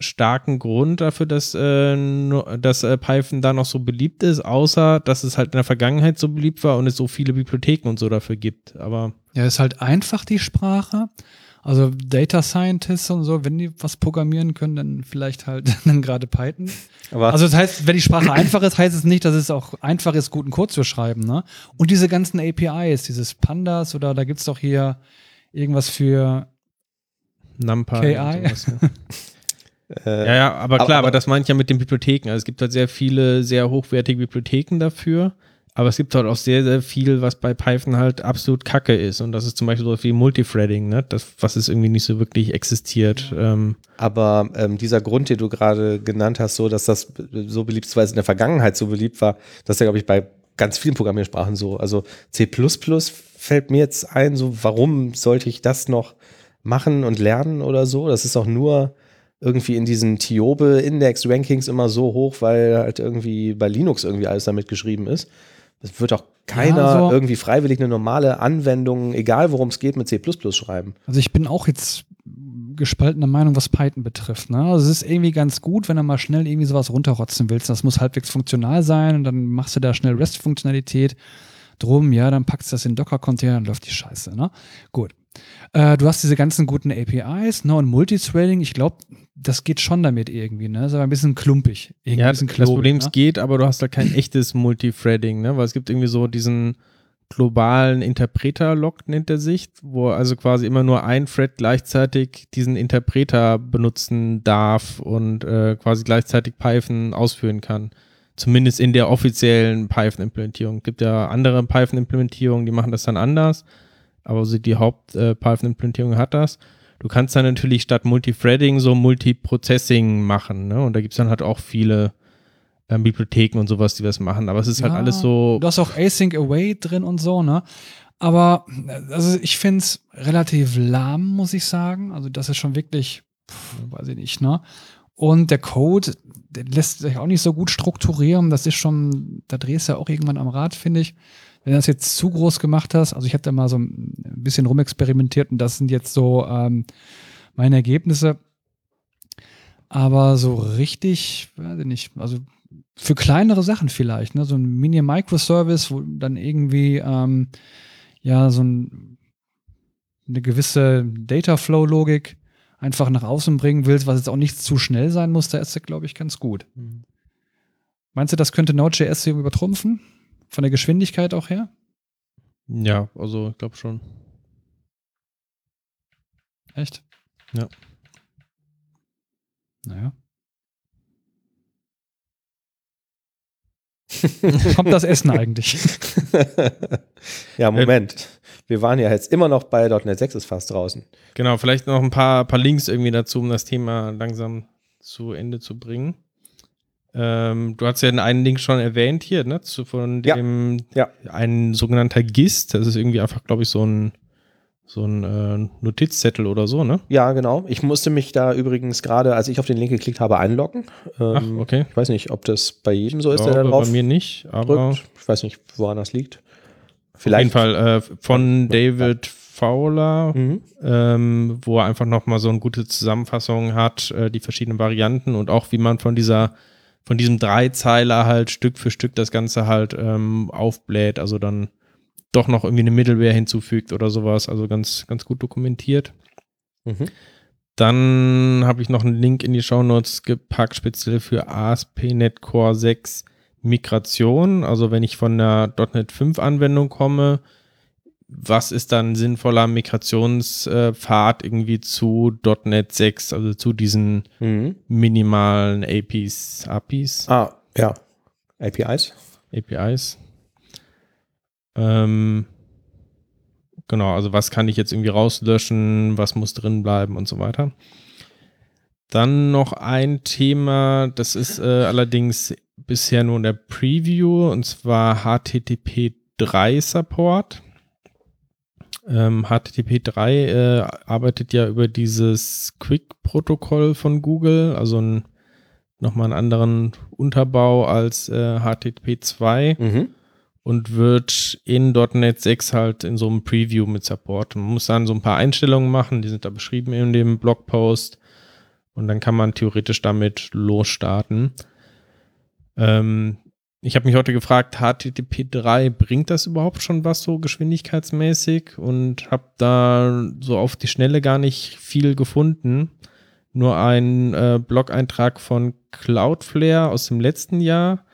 starken Grund dafür, dass, äh, dass äh, Python da noch so beliebt ist, außer dass es halt in der Vergangenheit so beliebt war und es so viele Bibliotheken und so dafür gibt. Aber ja, ist halt einfach die Sprache. Also Data Scientists und so, wenn die was programmieren können, dann vielleicht halt dann gerade Python. Aber also das heißt, wenn die Sprache einfach ist, heißt es nicht, dass es auch einfach ist, guten Code zu schreiben. Ne? Und diese ganzen APIs, dieses Pandas oder da gibt es doch hier irgendwas für NumPy. KI. Äh, ja, ja, aber klar, aber, aber das meine ich ja mit den Bibliotheken. Also es gibt halt sehr viele sehr hochwertige Bibliotheken dafür. Aber es gibt halt auch sehr, sehr viel, was bei Python halt absolut kacke ist. Und das ist zum Beispiel so wie Multithreading, ne? Das, was es irgendwie nicht so wirklich existiert. Ähm. Aber ähm, dieser Grund, den du gerade genannt hast, so, dass das so beliebt ist, weil es in der Vergangenheit so beliebt war, das ist ja, glaube ich, bei ganz vielen Programmiersprachen so. Also C fällt mir jetzt ein, so, warum sollte ich das noch machen und lernen oder so? Das ist auch nur irgendwie in diesen Tiobe-Index-Rankings immer so hoch, weil halt irgendwie bei Linux irgendwie alles damit geschrieben ist. Es wird auch keiner ja, also, irgendwie freiwillig eine normale Anwendung, egal worum es geht, mit C schreiben. Also ich bin auch jetzt gespaltener Meinung, was Python betrifft. Ne? Also es ist irgendwie ganz gut, wenn du mal schnell irgendwie sowas runterrotzen willst. Das muss halbwegs funktional sein und dann machst du da schnell REST-Funktionalität drum, ja, dann packst du das in Docker-Container, dann läuft die Scheiße. Ne? Gut. Äh, du hast diese ganzen guten APIs ne, und Multithreading. Ich glaube, das geht schon damit irgendwie, ne? Das ist aber ein bisschen klumpig. Irgendwie ja, bisschen klobig, das Problem, ne? es geht, aber du hast da kein echtes Multithreading, ne? Weil es gibt irgendwie so diesen globalen Interpreter-Lock nennt er sich, wo also quasi immer nur ein Thread gleichzeitig diesen Interpreter benutzen darf und äh, quasi gleichzeitig Python ausführen kann. Zumindest in der offiziellen Python-Implementierung. Es gibt ja andere Python-Implementierungen, die machen das dann anders, aber so die Haupt-Python-Implementierung äh, hat das. Du kannst dann natürlich statt Multithreading so Multiprocessing machen, ne? Und da gibt es dann halt auch viele ähm, Bibliotheken und sowas, die das machen. Aber es ist halt ja, halt alles so. Du hast auch Async Away drin und so, ne? Aber also ich finde es relativ lahm, muss ich sagen. Also das ist schon wirklich, pff, weiß ich nicht, ne? Und der Code, der lässt sich auch nicht so gut strukturieren. Das ist schon, da drehst du ja auch irgendwann am Rad, finde ich wenn du das jetzt zu groß gemacht hast, also ich habe da mal so ein bisschen rumexperimentiert und das sind jetzt so ähm, meine Ergebnisse. Aber so richtig, weiß ich nicht, also für kleinere Sachen vielleicht, ne? so ein Mini-Microservice, wo dann irgendwie ähm, ja so ein, eine gewisse Data-Flow-Logik einfach nach außen bringen willst, was jetzt auch nicht zu schnell sein muss, da ist er, glaube ich, ganz gut. Mhm. Meinst du, das könnte Node.js übertrumpfen? Von der Geschwindigkeit auch her? Ja, also ich glaube schon. Echt? Ja. Naja. Kommt das Essen eigentlich? ja, Moment. Wir waren ja jetzt immer noch bei .NET 6 ist fast draußen. Genau, vielleicht noch ein paar, paar Links irgendwie dazu, um das Thema langsam zu Ende zu bringen. Ähm, du hast ja einen Link schon erwähnt hier, ne? Zu, von dem ja, ja. ein sogenannter GIST. Das ist irgendwie einfach, glaube ich, so ein so ein äh, Notizzettel oder so, ne? Ja, genau. Ich musste mich da übrigens gerade, als ich auf den Link geklickt habe, einloggen. Ähm, Ach, okay. Ich weiß nicht, ob das bei jedem so ist, der da drauf Bei mir nicht, aber drückt. Ich weiß nicht, woran das liegt. Vielleicht. Auf jeden Fall äh, von David Fowler, mhm. ähm, wo er einfach nochmal so eine gute Zusammenfassung hat, äh, die verschiedenen Varianten und auch wie man von dieser von diesem Dreizeiler halt Stück für Stück das Ganze halt ähm, aufbläht, also dann doch noch irgendwie eine Middleware hinzufügt oder sowas, also ganz, ganz gut dokumentiert. Mhm. Dann habe ich noch einen Link in die Show Notes gepackt, speziell für ASP.NET Core 6 Migration. Also wenn ich von der .NET 5 Anwendung komme, was ist dann sinnvoller Migrationspfad irgendwie zu .NET 6, also zu diesen mhm. minimalen APIs, APIs? Ah, ja. APIs. APIs. Ähm, genau, also was kann ich jetzt irgendwie rauslöschen, was muss drin bleiben und so weiter. Dann noch ein Thema, das ist äh, allerdings bisher nur in der Preview und zwar HTTP 3 Support. Ähm, HTTP 3 äh, arbeitet ja über dieses Quick-Protokoll von Google, also ein, nochmal einen anderen Unterbau als äh, HTTP 2 Mhm. und wird in .NET 6 halt in so einem Preview mit Support. Man muss dann so ein paar Einstellungen machen, die sind da beschrieben in dem Blogpost und dann kann man theoretisch damit losstarten. Ähm, ich habe mich heute gefragt, HTTP 3, bringt das überhaupt schon was so geschwindigkeitsmäßig? Und habe da so auf die Schnelle gar nicht viel gefunden. Nur ein äh, Blog-Eintrag von Cloudflare aus dem letzten Jahr.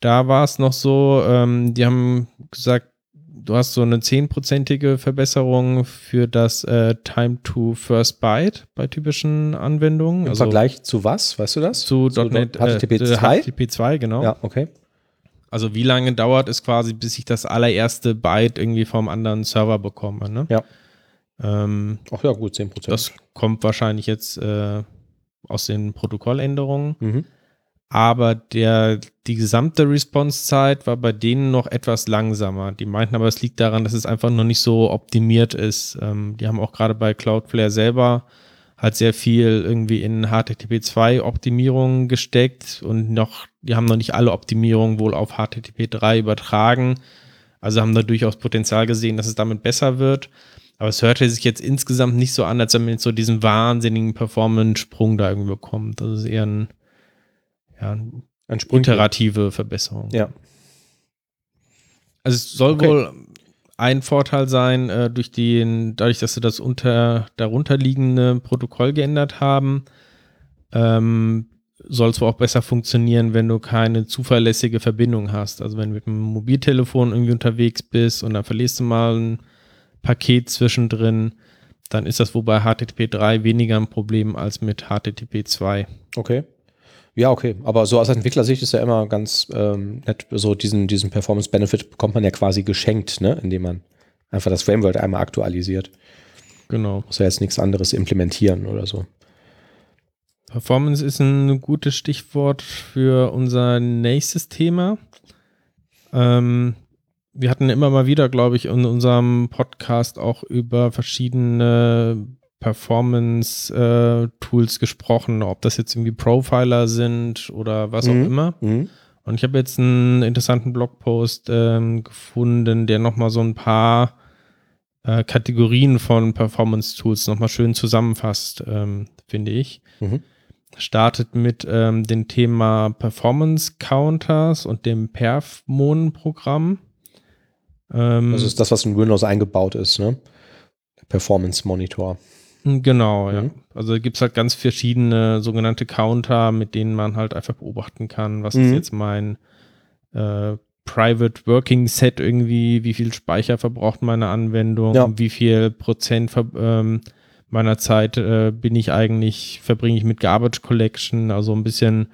Da war es noch so, ähm, die haben gesagt, du hast so eine zehnprozentige Verbesserung für das äh, Time to First Byte bei typischen Anwendungen. Im Vergleich zu was, weißt du das? zu Zu .NET HTTP äh, 2? HTTP 2, genau. Ja, okay. Also wie lange dauert es quasi, bis ich das allererste Byte irgendwie vom anderen Server bekomme, ne? Ja. Ähm, Ach ja, gut, 10 Prozent. das kommt wahrscheinlich jetzt äh, aus den Protokolländerungen. Mhm. Aber der, die gesamte Response-Zeit war bei denen noch etwas langsamer. Die meinten aber, es liegt daran, dass es einfach noch nicht so optimiert ist. Ähm, die haben auch gerade bei Cloudflare selber halt sehr viel irgendwie in HTTP 2 Optimierungen gesteckt und noch, die haben noch nicht alle Optimierungen wohl auf HTTP 3 übertragen. Also haben da durchaus Potenzial gesehen, dass es damit besser wird. Aber es hörte sich jetzt insgesamt nicht so an, als wenn man jetzt so diesen wahnsinnigen Performance-Sprung da irgendwie bekommt. Das ist eher ein, ja, ein Ein Sprung. iterative Verbesserung. Ja. Also es soll Okay. wohl ein Vorteil sein, äh, durch den, dadurch, dass sie das unter darunterliegende Protokoll geändert haben, ähm, soll es wohl auch besser funktionieren, wenn du keine zuverlässige Verbindung hast. Also wenn du mit einem Mobiltelefon irgendwie unterwegs bist und dann verlierst du mal ein Paket zwischendrin, dann ist das wohl bei HTTP 3 weniger ein Problem als mit HTTP 2. Okay. Ja, okay. Aber so aus Entwicklersicht ist ja immer ganz ähm, nett, so diesen, diesen Performance-Benefit bekommt man ja quasi geschenkt, ne? indem man einfach das Framework einmal aktualisiert. Genau. Muss ja jetzt nichts anderes implementieren oder so. Performance ist ein gutes Stichwort für unser nächstes Thema. Ähm, wir hatten immer mal wieder, glaube ich, in unserem Podcast auch über verschiedene Performance-Tools gesprochen, ob das jetzt irgendwie Profiler sind oder was Mhm. auch immer. Mhm. Und ich habe jetzt einen interessanten Blogpost ähm, gefunden, der nochmal so ein paar äh, Kategorien von Performance-Tools nochmal schön zusammenfasst, ähm, finde ich. Mhm. Startet mit ähm, dem Thema Performance Counters und dem Perfmon-Programm. Ähm, Das ist das, was in Windows eingebaut ist, ne? Performance Monitor. Genau, ja. Mhm. Also gibt es halt ganz verschiedene sogenannte Counter, mit denen man halt einfach beobachten kann, was ist Mhm. jetzt mein äh, Private Working Set irgendwie, wie viel Speicher verbraucht meine Anwendung, Ja. wie viel Prozent ähm, meiner Zeit äh, bin ich eigentlich, verbringe ich mit Garbage Collection, also ein bisschen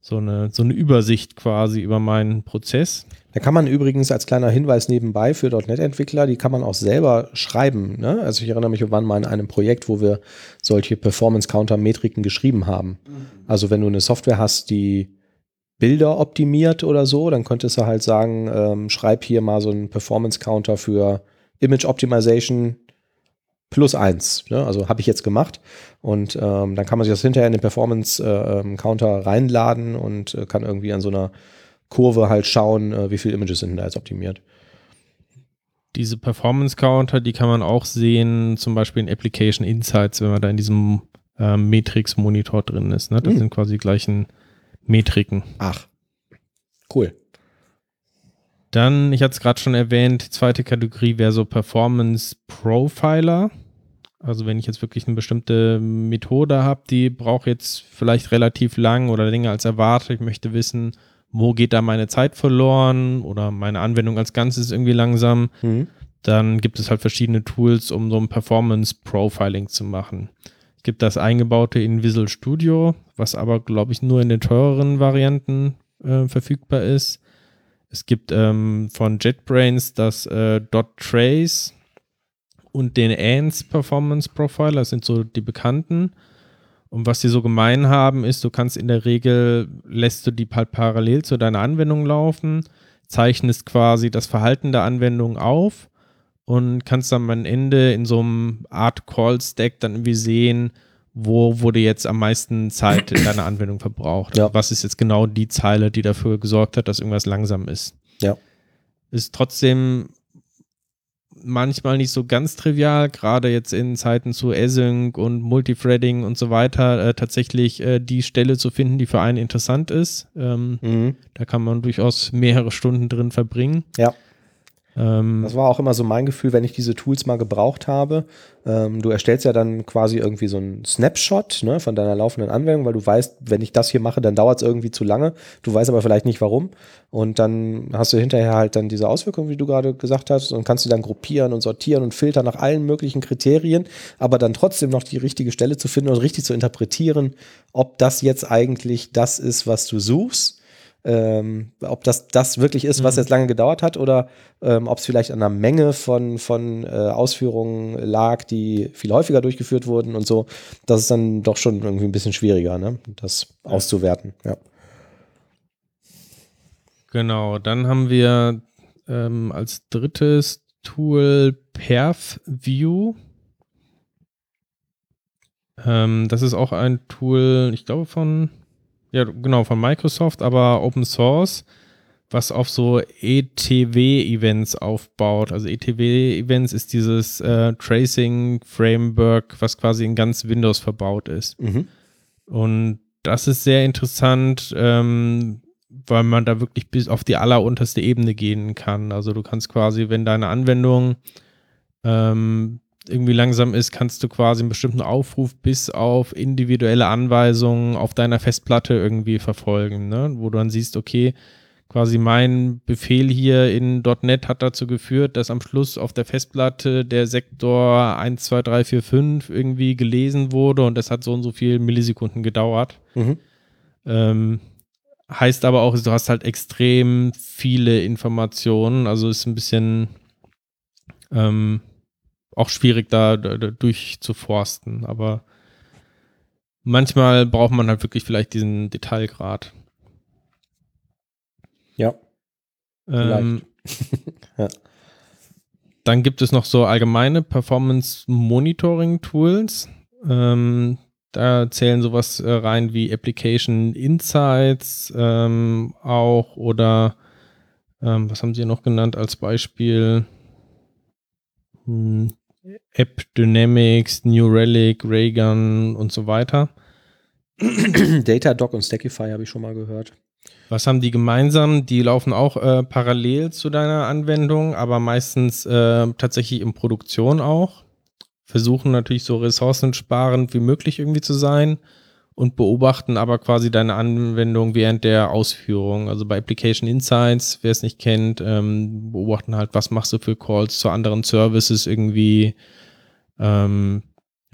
so eine, so eine Übersicht quasi über meinen Prozess. Da kann man übrigens als kleiner Hinweis nebenbei für .NET-Entwickler, die kann man auch selber schreiben. Ne? Also ich erinnere mich, wir waren mal in einem Projekt, wo wir solche Performance-Counter-Metriken geschrieben haben. Also wenn du eine Software hast, die Bilder optimiert oder so, dann könntest du halt sagen, ähm, schreib hier mal so einen Performance-Counter für Image Optimization plus eins. Ne? Also habe ich jetzt gemacht. Und ähm, dann kann man sich das hinterher in den Performance-Counter reinladen und äh, kann irgendwie an so einer Kurve halt schauen, äh, wie viele Images sind da jetzt optimiert. Diese Performance Counter, die kann man auch sehen, zum Beispiel in Application Insights, wenn man da in diesem ähm, Matrix-Monitor drin ist. Ne? Das Hm. sind quasi die gleichen Metriken. Ach, cool. Dann, ich hatte es gerade schon erwähnt, die zweite Kategorie wäre so Performance Profiler. Also wenn ich jetzt wirklich eine bestimmte Methode habe, die braucht jetzt vielleicht relativ lang oder länger als erwartet. Ich möchte wissen, wo geht da meine Zeit verloren oder meine Anwendung als Ganzes irgendwie langsam. Mhm. Dann gibt es halt verschiedene Tools, um so ein Performance Profiling zu machen. Es gibt das eingebaute in Visual Studio, was aber, glaube ich, nur in den teureren Varianten äh, verfügbar ist. Es gibt ähm, von JetBrains das äh, Dot Trace und den ANS Performance Profiler, das sind so die bekannten. Und was sie so gemein haben, ist, du kannst in der Regel, lässt du die halt parallel zu deiner Anwendung laufen, zeichnest quasi das Verhalten der Anwendung auf und kannst dann am Ende in so einem Art Call-Stack dann irgendwie sehen, wo wurde jetzt am meisten Zeit in deiner Anwendung verbraucht. Ja. Also was ist jetzt genau die Zeile, die dafür gesorgt hat, dass irgendwas langsam ist. Ja. Ist trotzdem manchmal nicht so ganz trivial, gerade jetzt in Zeiten zu Async und Multithreading und so weiter, äh, tatsächlich äh, die Stelle zu finden, die für einen interessant ist. Ähm, Mhm. da kann man durchaus mehrere Stunden drin verbringen. Ja. Ähm, Das war auch immer so mein Gefühl, wenn ich diese Tools mal gebraucht habe. Ähm, du erstellst ja dann quasi irgendwie so einen Snapshot ne, von deiner laufenden Anwendung, weil du weißt, wenn ich das hier mache, dann dauert es irgendwie zu lange. Du weißt aber vielleicht nicht warum. Und dann hast du hinterher halt dann diese Auswirkungen, wie du gerade gesagt hast, und kannst sie dann gruppieren und sortieren und filtern nach allen möglichen Kriterien, aber dann trotzdem noch die richtige Stelle zu finden und richtig zu interpretieren, ob das jetzt eigentlich das ist, was du suchst ähm, ob das das wirklich ist, was Mhm. jetzt lange gedauert hat oder ähm, ob es vielleicht an der Menge von, von äh, Ausführungen lag, die viel häufiger durchgeführt wurden und so. Das ist dann doch schon irgendwie ein bisschen schwieriger, ne? das auszuwerten. Ja. Genau, dann haben wir ähm, als drittes Tool PerfView. Ähm, das ist auch ein Tool, ich glaube von, ja genau, von Microsoft, aber Open Source, was auf so ETW-Events aufbaut. Also ETW-Events ist dieses äh, Tracing-Framework, was quasi in ganz Windows verbaut ist. Mhm. Und das ist sehr interessant, ähm, weil man da wirklich bis auf die allerunterste Ebene gehen kann. Also du kannst quasi, wenn deine Anwendung ähm, irgendwie langsam ist, kannst du quasi einen bestimmten Aufruf bis auf individuelle Anweisungen auf deiner Festplatte irgendwie verfolgen, ne? wo du dann siehst, okay, quasi mein Befehl hier in .NET hat dazu geführt, dass am Schluss auf der Festplatte der Sektor 1, 2, 3, 4, 5 irgendwie gelesen wurde und das hat so und so viel Millisekunden gedauert. Mhm. Ähm, heißt aber auch, du hast halt extrem viele Informationen, also ist ein bisschen ähm, auch schwierig da, da, da durchzuforsten, aber manchmal braucht man halt wirklich vielleicht diesen Detailgrad. Ja. Ähm, Ja. Dann gibt es noch so allgemeine Performance-Monitoring-Tools. Ähm, da zählen sowas äh, rein wie Application Insights ähm, auch oder ähm, was haben Sie noch genannt als Beispiel? Hm, App Dynamics, New Relic, Raygun und so weiter. Datadog und Stackify habe ich schon mal gehört. Was haben die gemeinsam? Die laufen auch äh, parallel zu deiner Anwendung, aber meistens äh, tatsächlich in Produktion auch. Versuchen natürlich so ressourcensparend wie möglich irgendwie zu sein und beobachten aber quasi deine Anwendung während der Ausführung. Also bei Application Insights, wer es nicht kennt, ähm, beobachten halt, was machst du für Calls zu anderen Services irgendwie. Ähm,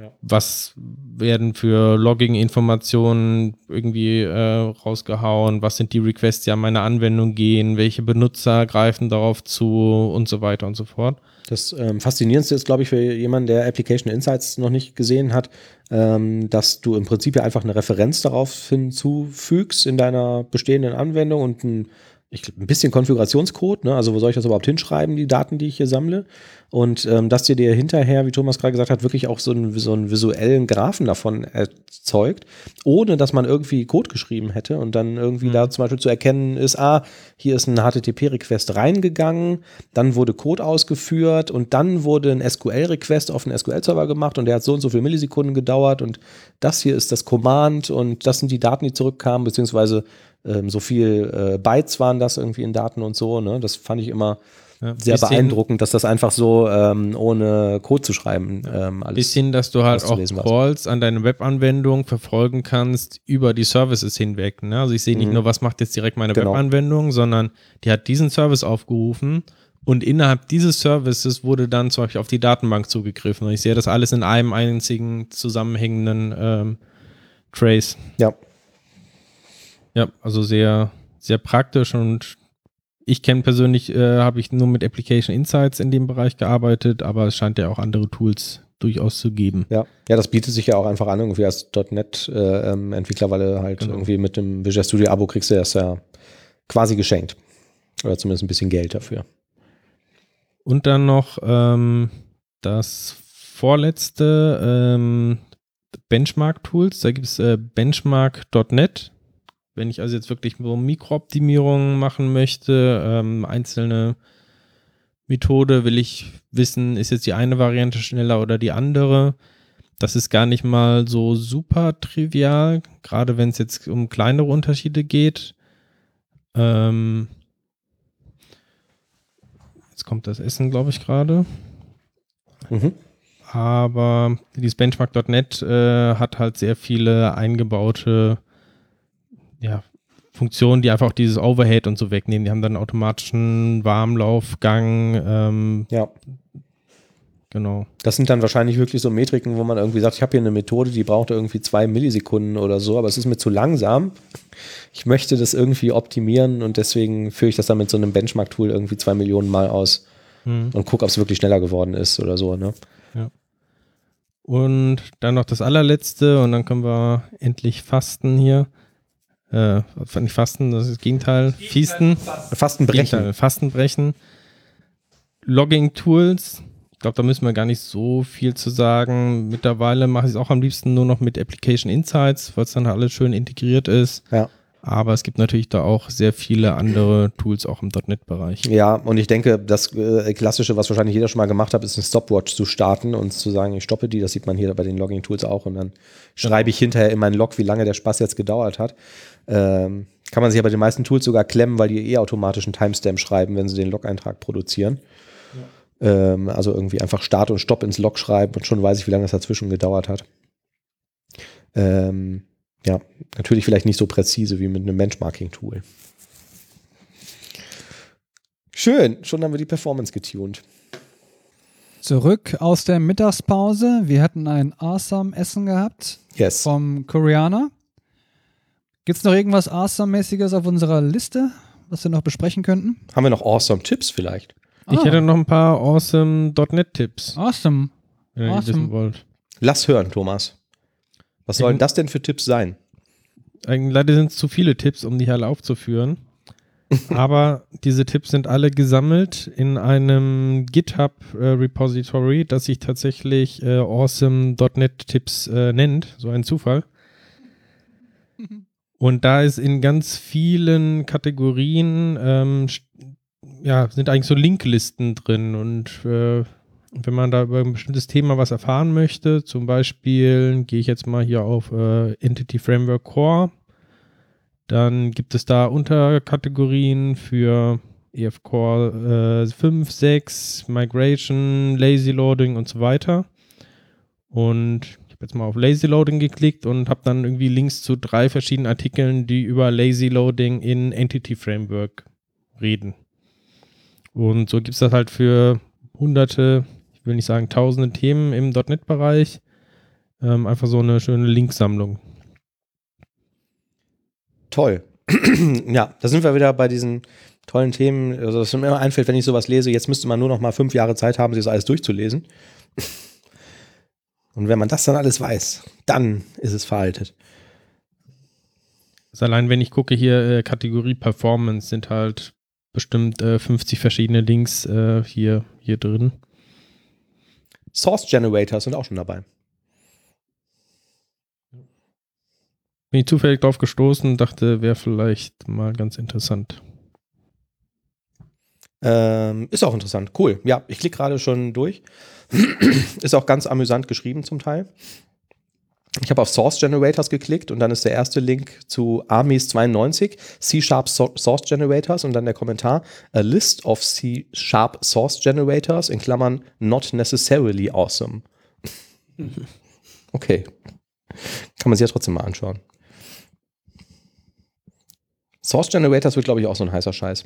Ja. Was werden für Logging-Informationen irgendwie äh, rausgehauen? Was sind die Requests, die an meine Anwendung gehen? Welche Benutzer greifen darauf zu und so weiter und so fort? Das ähm, Faszinierendste ist, glaube ich, für jemanden, der Application Insights noch nicht gesehen hat, ähm, dass du im Prinzip ja einfach eine Referenz darauf hinzufügst in deiner bestehenden Anwendung und ein, ich, ein bisschen Konfigurationscode, ne? also wo soll ich das überhaupt hinschreiben, die Daten, die ich hier sammle und ähm, dass dir dir hinterher, wie Thomas gerade gesagt hat, wirklich auch so einen, so einen visuellen Graphen davon erzeugt, ohne dass man irgendwie Code geschrieben hätte und dann irgendwie Mhm. da zum Beispiel zu erkennen ist, ah, hier ist ein HTTP-Request reingegangen, dann wurde Code ausgeführt und dann wurde ein SQL-Request auf einen SQL-Server gemacht und der hat so und so viele Millisekunden gedauert und das hier ist das Command und das sind die Daten, die zurückkamen, beziehungsweise ähm, so viel äh, Bytes waren das irgendwie in Daten und so, ne? Das fand ich immer Ja, sehr beeindruckend, dass das einfach so ähm, ohne Code zu schreiben ähm, alles. Bisschen, dass du halt auch. Calls an deine Webanwendung verfolgen kannst über die Services hinweg. Ne? Also ich sehe nicht Mhm. nur, was macht jetzt direkt meine Genau. Webanwendung, sondern die hat diesen Service aufgerufen und innerhalb dieses Services wurde dann zum Beispiel auf die Datenbank zugegriffen. Und ich sehe das alles in einem einzigen zusammenhängenden ähm, Trace. Ja. Ja, also sehr, sehr praktisch und Ich kenne persönlich, äh, habe ich nur mit Application Insights in dem Bereich gearbeitet, aber es scheint ja auch andere Tools durchaus zu geben. Ja, ja, das bietet sich ja auch einfach an, irgendwie als .NET-Entwickler, äh, weil du halt Genau. irgendwie mit dem Visual Studio Abo kriegst du das ja quasi geschenkt. Oder zumindest ein bisschen Geld dafür. Und dann noch ähm, das vorletzte ähm, Benchmark-Tools. Da gibt es äh, benchmark.net. Wenn ich also jetzt wirklich so Mikrooptimierungen machen möchte, ähm, einzelne Methode, will ich wissen, ist jetzt die eine Variante schneller oder die andere. Das ist gar nicht mal so super trivial, gerade wenn es jetzt um kleinere Unterschiede geht. Ähm, jetzt kommt das Essen, glaube ich, gerade. Mhm. Aber dieses Benchmark.net äh, hat halt sehr viele eingebaute ja, Funktionen, die einfach auch dieses Overhead und so wegnehmen. Die haben dann einen automatischen Warmlaufgang. Ähm, Ja, genau. das sind dann wahrscheinlich wirklich so Metriken, wo man irgendwie sagt, ich habe hier eine Methode, die braucht irgendwie zwei Millisekunden oder so, aber es ist mir zu langsam. Ich möchte das irgendwie optimieren und deswegen führe ich das dann mit so einem Benchmark-Tool irgendwie zwei Millionen Mal aus Hm. und gucke, ob es wirklich schneller geworden ist oder so. Ne? Und dann noch das allerletzte und dann können wir endlich fasten hier. Äh, nicht fasten, das ist das Gegenteil. Fiesten. Fast ein Brechen. Gegenteil, Fastenbrechen. Logging-Tools. Ich glaube, da müssen wir gar nicht so viel zu sagen. Mittlerweile mache ich es auch am liebsten nur noch mit Application Insights, weil es dann alles schön integriert ist. Ja. Aber es gibt natürlich da auch sehr viele andere Tools auch im .NET-Bereich. Ja, und ich denke, das äh, Klassische, was wahrscheinlich jeder schon mal gemacht hat, ist eine Stopwatch zu starten und zu sagen, ich stoppe die. Das sieht man hier bei den Logging-Tools auch. Und dann schreibe ich hinterher in meinen Log, wie lange der Spaß jetzt gedauert hat. Ähm, kann man sich aber den meisten Tools sogar klemmen, weil die eh automatisch einen Timestamp schreiben, wenn sie den Log-Eintrag produzieren. Ähm, also irgendwie einfach Start und Stopp ins Log schreiben und schon weiß ich, wie lange das dazwischen gedauert hat. Ähm, ja, natürlich vielleicht nicht so präzise wie mit einem Benchmarking-Tool. Schön, schon haben wir die Performance getuned. Zurück aus der Mittagspause. Wir hatten ein awesome Essen gehabt Yes. vom Koreaner. Gibt es noch irgendwas awesome-mäßiges auf unserer Liste, was wir noch besprechen könnten? Haben wir noch awesome Tipps vielleicht? Ich Ah. hätte noch ein paar awesome .NET-Tipps, Awesome. wenn ihr Awesome. wissen wollt. Lass hören, Thomas. Was sollen das denn für Tipps sein? Eigentlich leider sind es zu viele Tipps, um die hier alle aufzuführen. Aber diese Tipps sind alle gesammelt in einem GitHub-Repository, das sich tatsächlich äh, Awesome.NET Tipps äh, nennt. So ein Zufall. Und da ist in ganz vielen Kategorien, ähm, ja, sind eigentlich so Linklisten drin. Und äh, wenn man da über ein bestimmtes Thema was erfahren möchte, zum Beispiel gehe ich jetzt mal hier auf äh, Entity Framework Core, dann gibt es da Unterkategorien für EF Core äh, 5, 6, Migration, Lazy Loading und so weiter. Und ich habe jetzt mal auf Lazy Loading geklickt und habe dann irgendwie Links zu drei verschiedenen Artikeln, die über Lazy Loading in Entity Framework reden. Und so gibt es das halt für hunderte, will nicht sagen tausende Themen im .NET-Bereich. Ähm, einfach so eine schöne Linksammlung. Toll. ja, da sind wir wieder bei diesen tollen Themen. Also, was mir immer einfällt, wenn ich sowas lese, jetzt müsste man nur noch mal fünf Jahre Zeit haben, sich das alles durchzulesen. Und wenn man das dann alles weiß, dann ist es veraltet. Also allein wenn ich gucke hier, äh, Kategorie Performance sind halt bestimmt äh, 50 verschiedene Links äh, hier, hier drin. Source Generators sind auch schon dabei. Bin ich zufällig drauf gestoßen, dachte, wäre vielleicht mal ganz interessant. Ähm, ist auch interessant. Cool. Ja, ich klicke gerade schon durch. ist auch ganz amüsant geschrieben zum Teil. Ich habe auf Source Generators geklickt und dann ist der erste Link zu Armies 92, C-Sharp So- Source Generators und dann der Kommentar, a list of C-Sharp Source Generators in Klammern not necessarily awesome. okay. Kann man sich ja trotzdem mal anschauen. Source Generators wird, glaube ich, auch so ein heißer Scheiß.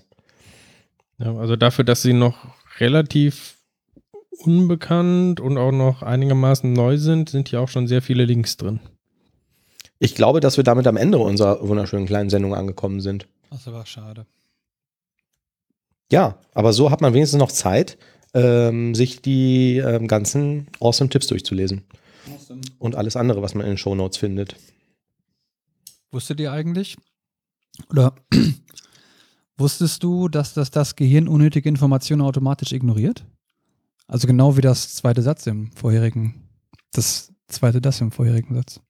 Ja, also dafür, dass sie noch relativ unbekannt und auch noch einigermaßen neu sind, sind hier auch schon sehr viele Links drin. Ich glaube, dass wir damit am Ende unserer wunderschönen kleinen Sendung angekommen sind. Das war schade. Ja, aber so hat man wenigstens noch Zeit, ähm, sich die ähm, ganzen awesome Tipps durchzulesen. Und alles andere, was man in den Shownotes findet. Wusstet ihr eigentlich? Oder wusstest du, dass das, das Gehirn unnötige Informationen automatisch ignoriert? Also genau wie das zweite Satz im vorherigen, das zweite das im vorherigen Satz.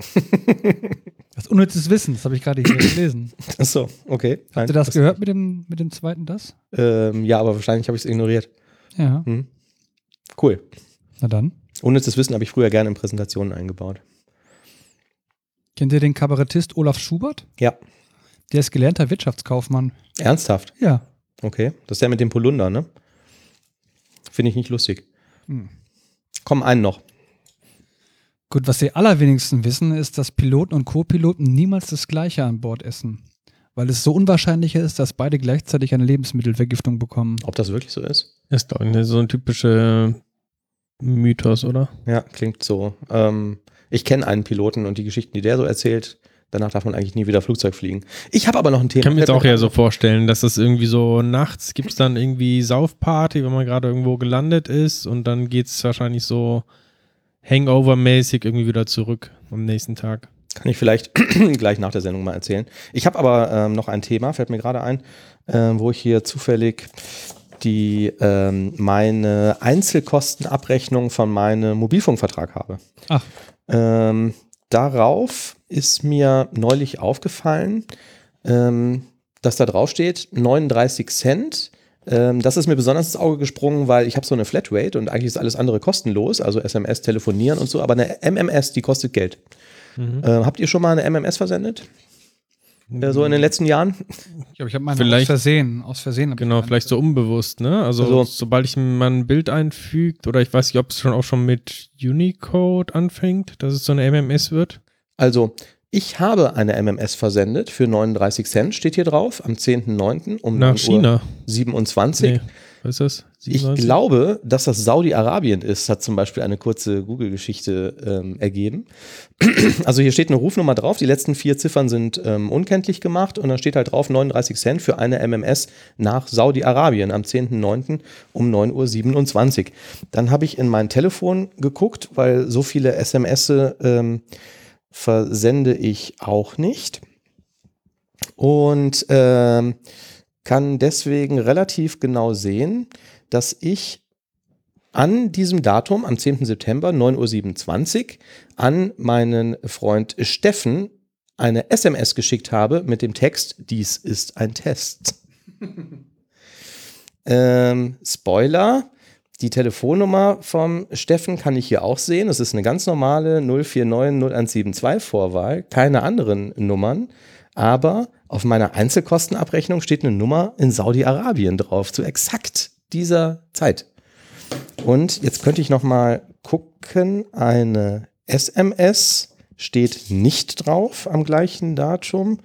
Das unnützes Wissen, das habe ich gerade hier gelesen. Achso, okay. Habt Nein, ihr das gehört mit dem, mit dem zweiten das? Ähm, ja, aber wahrscheinlich habe ich es ignoriert. Ja. Hm. Cool. Na dann. Unnützes Wissen habe ich früher gerne in Präsentationen eingebaut. Kennt ihr den Kabarettist Olaf Schubert? Ja. Der ist gelernter Wirtschaftskaufmann. Ernsthaft? Ja. Okay. Das ist der mit dem Polunder, ne? Finde ich nicht lustig. Hm. Komm, einen noch. Gut, was die allerwenigsten wissen, ist, dass Piloten und Co-Piloten niemals das Gleiche an Bord essen. Weil es so unwahrscheinlich ist, dass beide gleichzeitig eine Lebensmittelvergiftung bekommen. Ob das wirklich so ist? Ist doch eine, so ein typischer Mythos, oder? Ja, klingt so. Ähm, ich kenne einen Piloten und die Geschichten, die der so erzählt, danach darf man eigentlich nie wieder Flugzeug fliegen. Ich habe aber noch ein Thema. Ich kann mir jetzt auch eher gerade so vorstellen, dass das irgendwie so nachts gibt es dann irgendwie Saufparty, wenn man gerade irgendwo gelandet ist und dann geht es wahrscheinlich so Hangover-mäßig irgendwie wieder zurück am nächsten Tag. Kann ich vielleicht gleich nach der Sendung mal erzählen. Ich habe aber ähm, noch ein Thema, fällt mir gerade ein, ähm, wo ich hier zufällig die ähm, meine Einzelkostenabrechnung von meinem Mobilfunkvertrag habe. Ach. Ähm, darauf ist mir neulich aufgefallen, ähm, dass da drauf steht 39 Cent. Ähm, das ist mir besonders ins Auge gesprungen, weil ich habe so eine Flatrate und eigentlich ist alles andere kostenlos, also SMS, telefonieren und so, aber eine MMS, die kostet Geld. Mhm. Ähm, habt ihr schon mal eine MMS versendet? Äh, so in den letzten Jahren? Ich glaube, ich habe meine Vielleicht- aus Versehen. Aus Versehen. Genau, vielleicht so unbewusst, ne? Also, Also- sobald ich mal ein Bild einfügt oder ich weiß nicht, ob es schon auch schon mit Unicode anfängt, dass es so eine MMS wird. Also, ich habe eine MMS versendet für 39 Cent, steht hier drauf, am 10.09. um Nach 9 Uhr China. 27. Nee, was ist das? Ich 97? glaube, dass das Saudi-Arabien ist, hat zum Beispiel eine kurze Google-Geschichte ähm, ergeben. Also hier steht eine Rufnummer drauf, die letzten vier Ziffern sind ähm, unkenntlich gemacht und dann steht halt drauf 39 Cent für eine MMS nach Saudi-Arabien am 10.09. um 9.27 Uhr. Dann habe ich in mein Telefon geguckt, weil so viele SMS ähm, versende ich auch nicht. Und ähm, kann deswegen relativ genau sehen, dass ich an diesem Datum, am 10. September, 9.27 Uhr, an meinen Freund Steffen eine SMS geschickt habe mit dem Text, dies ist ein Test. ähm, Spoiler, die Telefonnummer vom Steffen kann ich hier auch sehen. Das ist eine ganz normale 0490172 Vorwahl, keine anderen Nummern. Aber auf meiner Einzelkostenabrechnung steht eine Nummer in Saudi-Arabien drauf, zu exakt dieser Zeit. Und jetzt könnte ich noch mal gucken, eine SMS steht nicht drauf am gleichen Datum.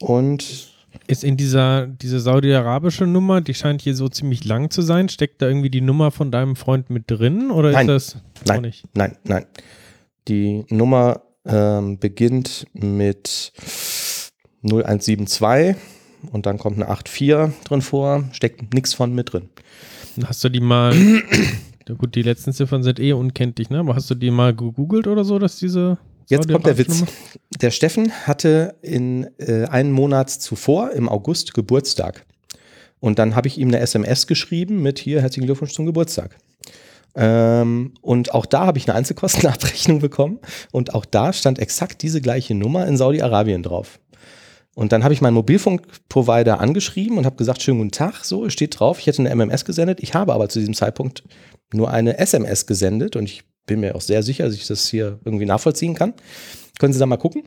Und Ist in dieser diese saudi-arabische Nummer, die scheint hier so ziemlich lang zu sein, steckt da irgendwie die Nummer von deinem Freund mit drin oder Nein. ist das Nein. nicht? nein, nein. Die Nummer ähm, beginnt mit 0172 und dann kommt eine 84 drin vor, steckt nichts von mit drin. Hast du die mal, ja gut, die letzten Ziffern sind eh unkenntlich, ne? Aber hast du die mal gegoogelt oder so, dass diese Jetzt kommt der Witz. Der Steffen hatte in äh, einen Monat zuvor, im August, Geburtstag. Und dann habe ich ihm eine SMS geschrieben mit hier herzlichen Glückwunsch zum Geburtstag. Ähm, und auch da habe ich eine Einzelkostenabrechnung bekommen. Und auch da stand exakt diese gleiche Nummer in Saudi-Arabien drauf. Und dann habe ich meinen Mobilfunkprovider angeschrieben und habe gesagt, schönen guten Tag, so, steht drauf, ich hätte eine MMS gesendet. Ich habe aber zu diesem Zeitpunkt nur eine SMS gesendet und ich bin mir auch sehr sicher, dass ich das hier irgendwie nachvollziehen kann. Können Sie da mal gucken?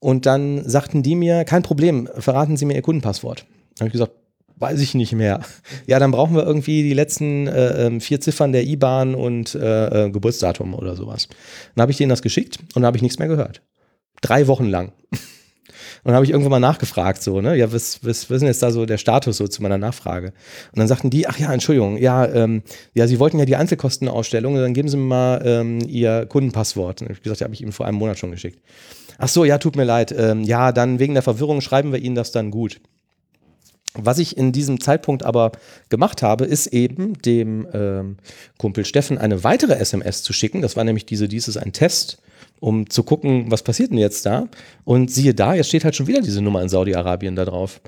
Und dann sagten die mir, kein Problem, verraten Sie mir Ihr Kundenpasswort. Dann habe ich gesagt, weiß ich nicht mehr. Ja, dann brauchen wir irgendwie die letzten äh, ähm, vier Ziffern der IBAN und äh, äh, Geburtsdatum oder sowas. Dann habe ich denen das geschickt und dann habe ich nichts mehr gehört. Drei Wochen lang. Und dann habe ich irgendwann mal nachgefragt, so, ne, ja, was, was, was ist denn jetzt da so der Status so zu meiner Nachfrage? Und dann sagten die, ach ja, Entschuldigung, ja, ähm, ja, Sie wollten ja die Einzelkostenausstellung, dann geben Sie mir mal ähm, Ihr Kundenpasswort. Und ich hab gesagt, ja, habe ich Ihnen vor einem Monat schon geschickt. Ach so, ja, tut mir leid. Ähm, ja, dann wegen der Verwirrung schreiben wir Ihnen das dann gut. Was ich in diesem Zeitpunkt aber gemacht habe, ist eben dem ähm, Kumpel Steffen eine weitere SMS zu schicken. Das war nämlich diese, dies ist ein Test, um zu gucken, was passiert denn jetzt da. Und siehe da, jetzt steht halt schon wieder diese Nummer in Saudi-Arabien da drauf.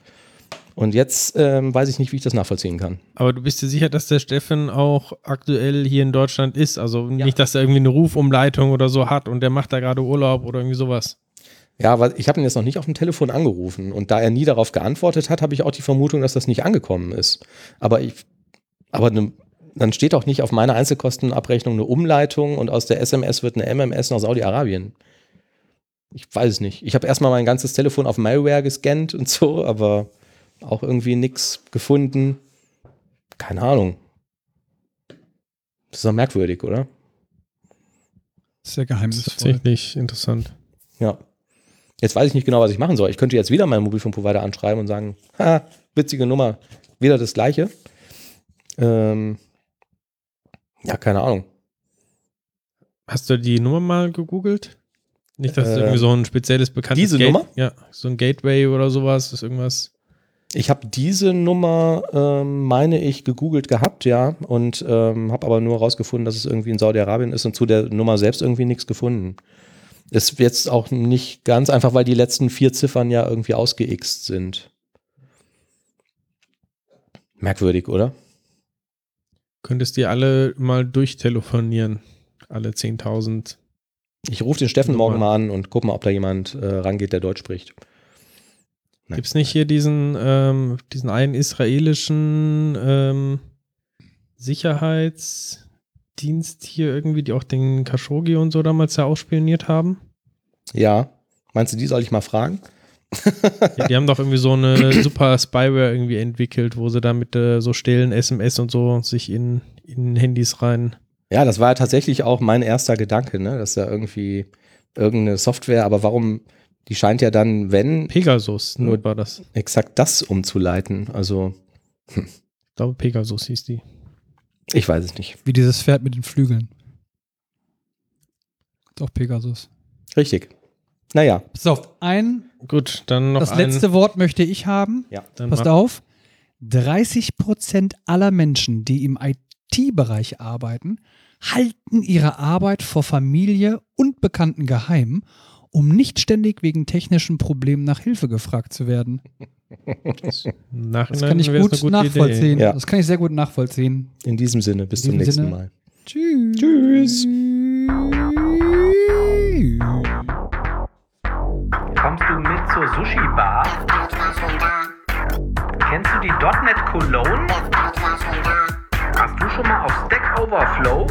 Und jetzt ähm, weiß ich nicht, wie ich das nachvollziehen kann. Aber du bist dir sicher, dass der Steffen auch aktuell hier in Deutschland ist? Also nicht, dass er irgendwie eine Rufumleitung oder so hat und der macht da gerade Urlaub oder irgendwie sowas. Ja, weil ich habe ihn jetzt noch nicht auf dem Telefon angerufen und da er nie darauf geantwortet hat, habe ich auch die Vermutung, dass das nicht angekommen ist. Aber ich, aber ne, dann steht auch nicht auf meiner Einzelkostenabrechnung eine Umleitung und aus der SMS wird eine MMS nach Saudi-Arabien. Ich weiß es nicht. Ich habe erstmal mein ganzes Telefon auf Malware gescannt und so, aber auch irgendwie nichts gefunden. Keine Ahnung. Das ist doch merkwürdig, oder? Sehr geheimnisvoll. Tatsächlich interessant. Ja. Jetzt weiß ich nicht genau, was ich machen soll. Ich könnte jetzt wieder meinen Mobilfunkprovider anschreiben und sagen, ha, witzige Nummer, wieder das gleiche. Ähm, ja, keine Ahnung. Hast du die Nummer mal gegoogelt? Nicht, dass es Ähm, irgendwie so ein spezielles bekanntes diese Gate- Nummer? Ja, so ein Gateway oder sowas, ist irgendwas. Ich habe diese Nummer, ähm, meine ich, gegoogelt gehabt, ja, und ähm, habe aber nur rausgefunden, dass es irgendwie in Saudi-Arabien ist und zu der Nummer selbst irgendwie nichts gefunden. Ist jetzt auch nicht ganz einfach, weil die letzten vier Ziffern ja irgendwie ausgeixt sind. Merkwürdig, oder? Könntest dir alle mal durchtelefonieren. Alle 10.000. Ich rufe den Steffen morgen mal an und guck mal, ob da jemand äh, rangeht, der Deutsch spricht. Gibt es nicht hier diesen, ähm, diesen einen israelischen ähm, Sicherheitsdienst hier irgendwie, die auch den Khashoggi und so damals ja ausspioniert haben? Ja. Meinst du, die soll ich mal fragen? Ja, die haben doch irgendwie so eine super Spyware irgendwie entwickelt, wo sie da mit äh, so stillen SMS und so sich in, in Handys rein. Ja, das war ja tatsächlich auch mein erster Gedanke, ne? Das ist ja irgendwie irgendeine Software, aber warum, die scheint ja dann, wenn, Pegasus, Nur- nur war das. exakt das umzuleiten. Also, Ich glaube, Pegasus hieß die. ich weiß es nicht. Wie dieses Pferd mit den Flügeln. Ist auch Pegasus. Richtig. Naja, Pass auf, ein, Gut, dann noch das ein, letzte Wort möchte ich haben. Dann Passt mach- auf. 30 Prozent aller Menschen, die im IT-Bereich arbeiten, halten ihre Arbeit vor Familie und Bekannten geheim, um nicht ständig wegen technischen Problemen nach Hilfe gefragt zu werden. Das Nachhinein kann ich gut nachvollziehen. Ja. Das kann ich sehr gut nachvollziehen. in diesem Sinne, bis In zum diesem nächsten Sinne. Mal. Tschüss. Tschüss. Kommst du mit zur Sushi-Bar? Kennst du die .NET Cologne? Hast du schon mal auf Stack Overflow?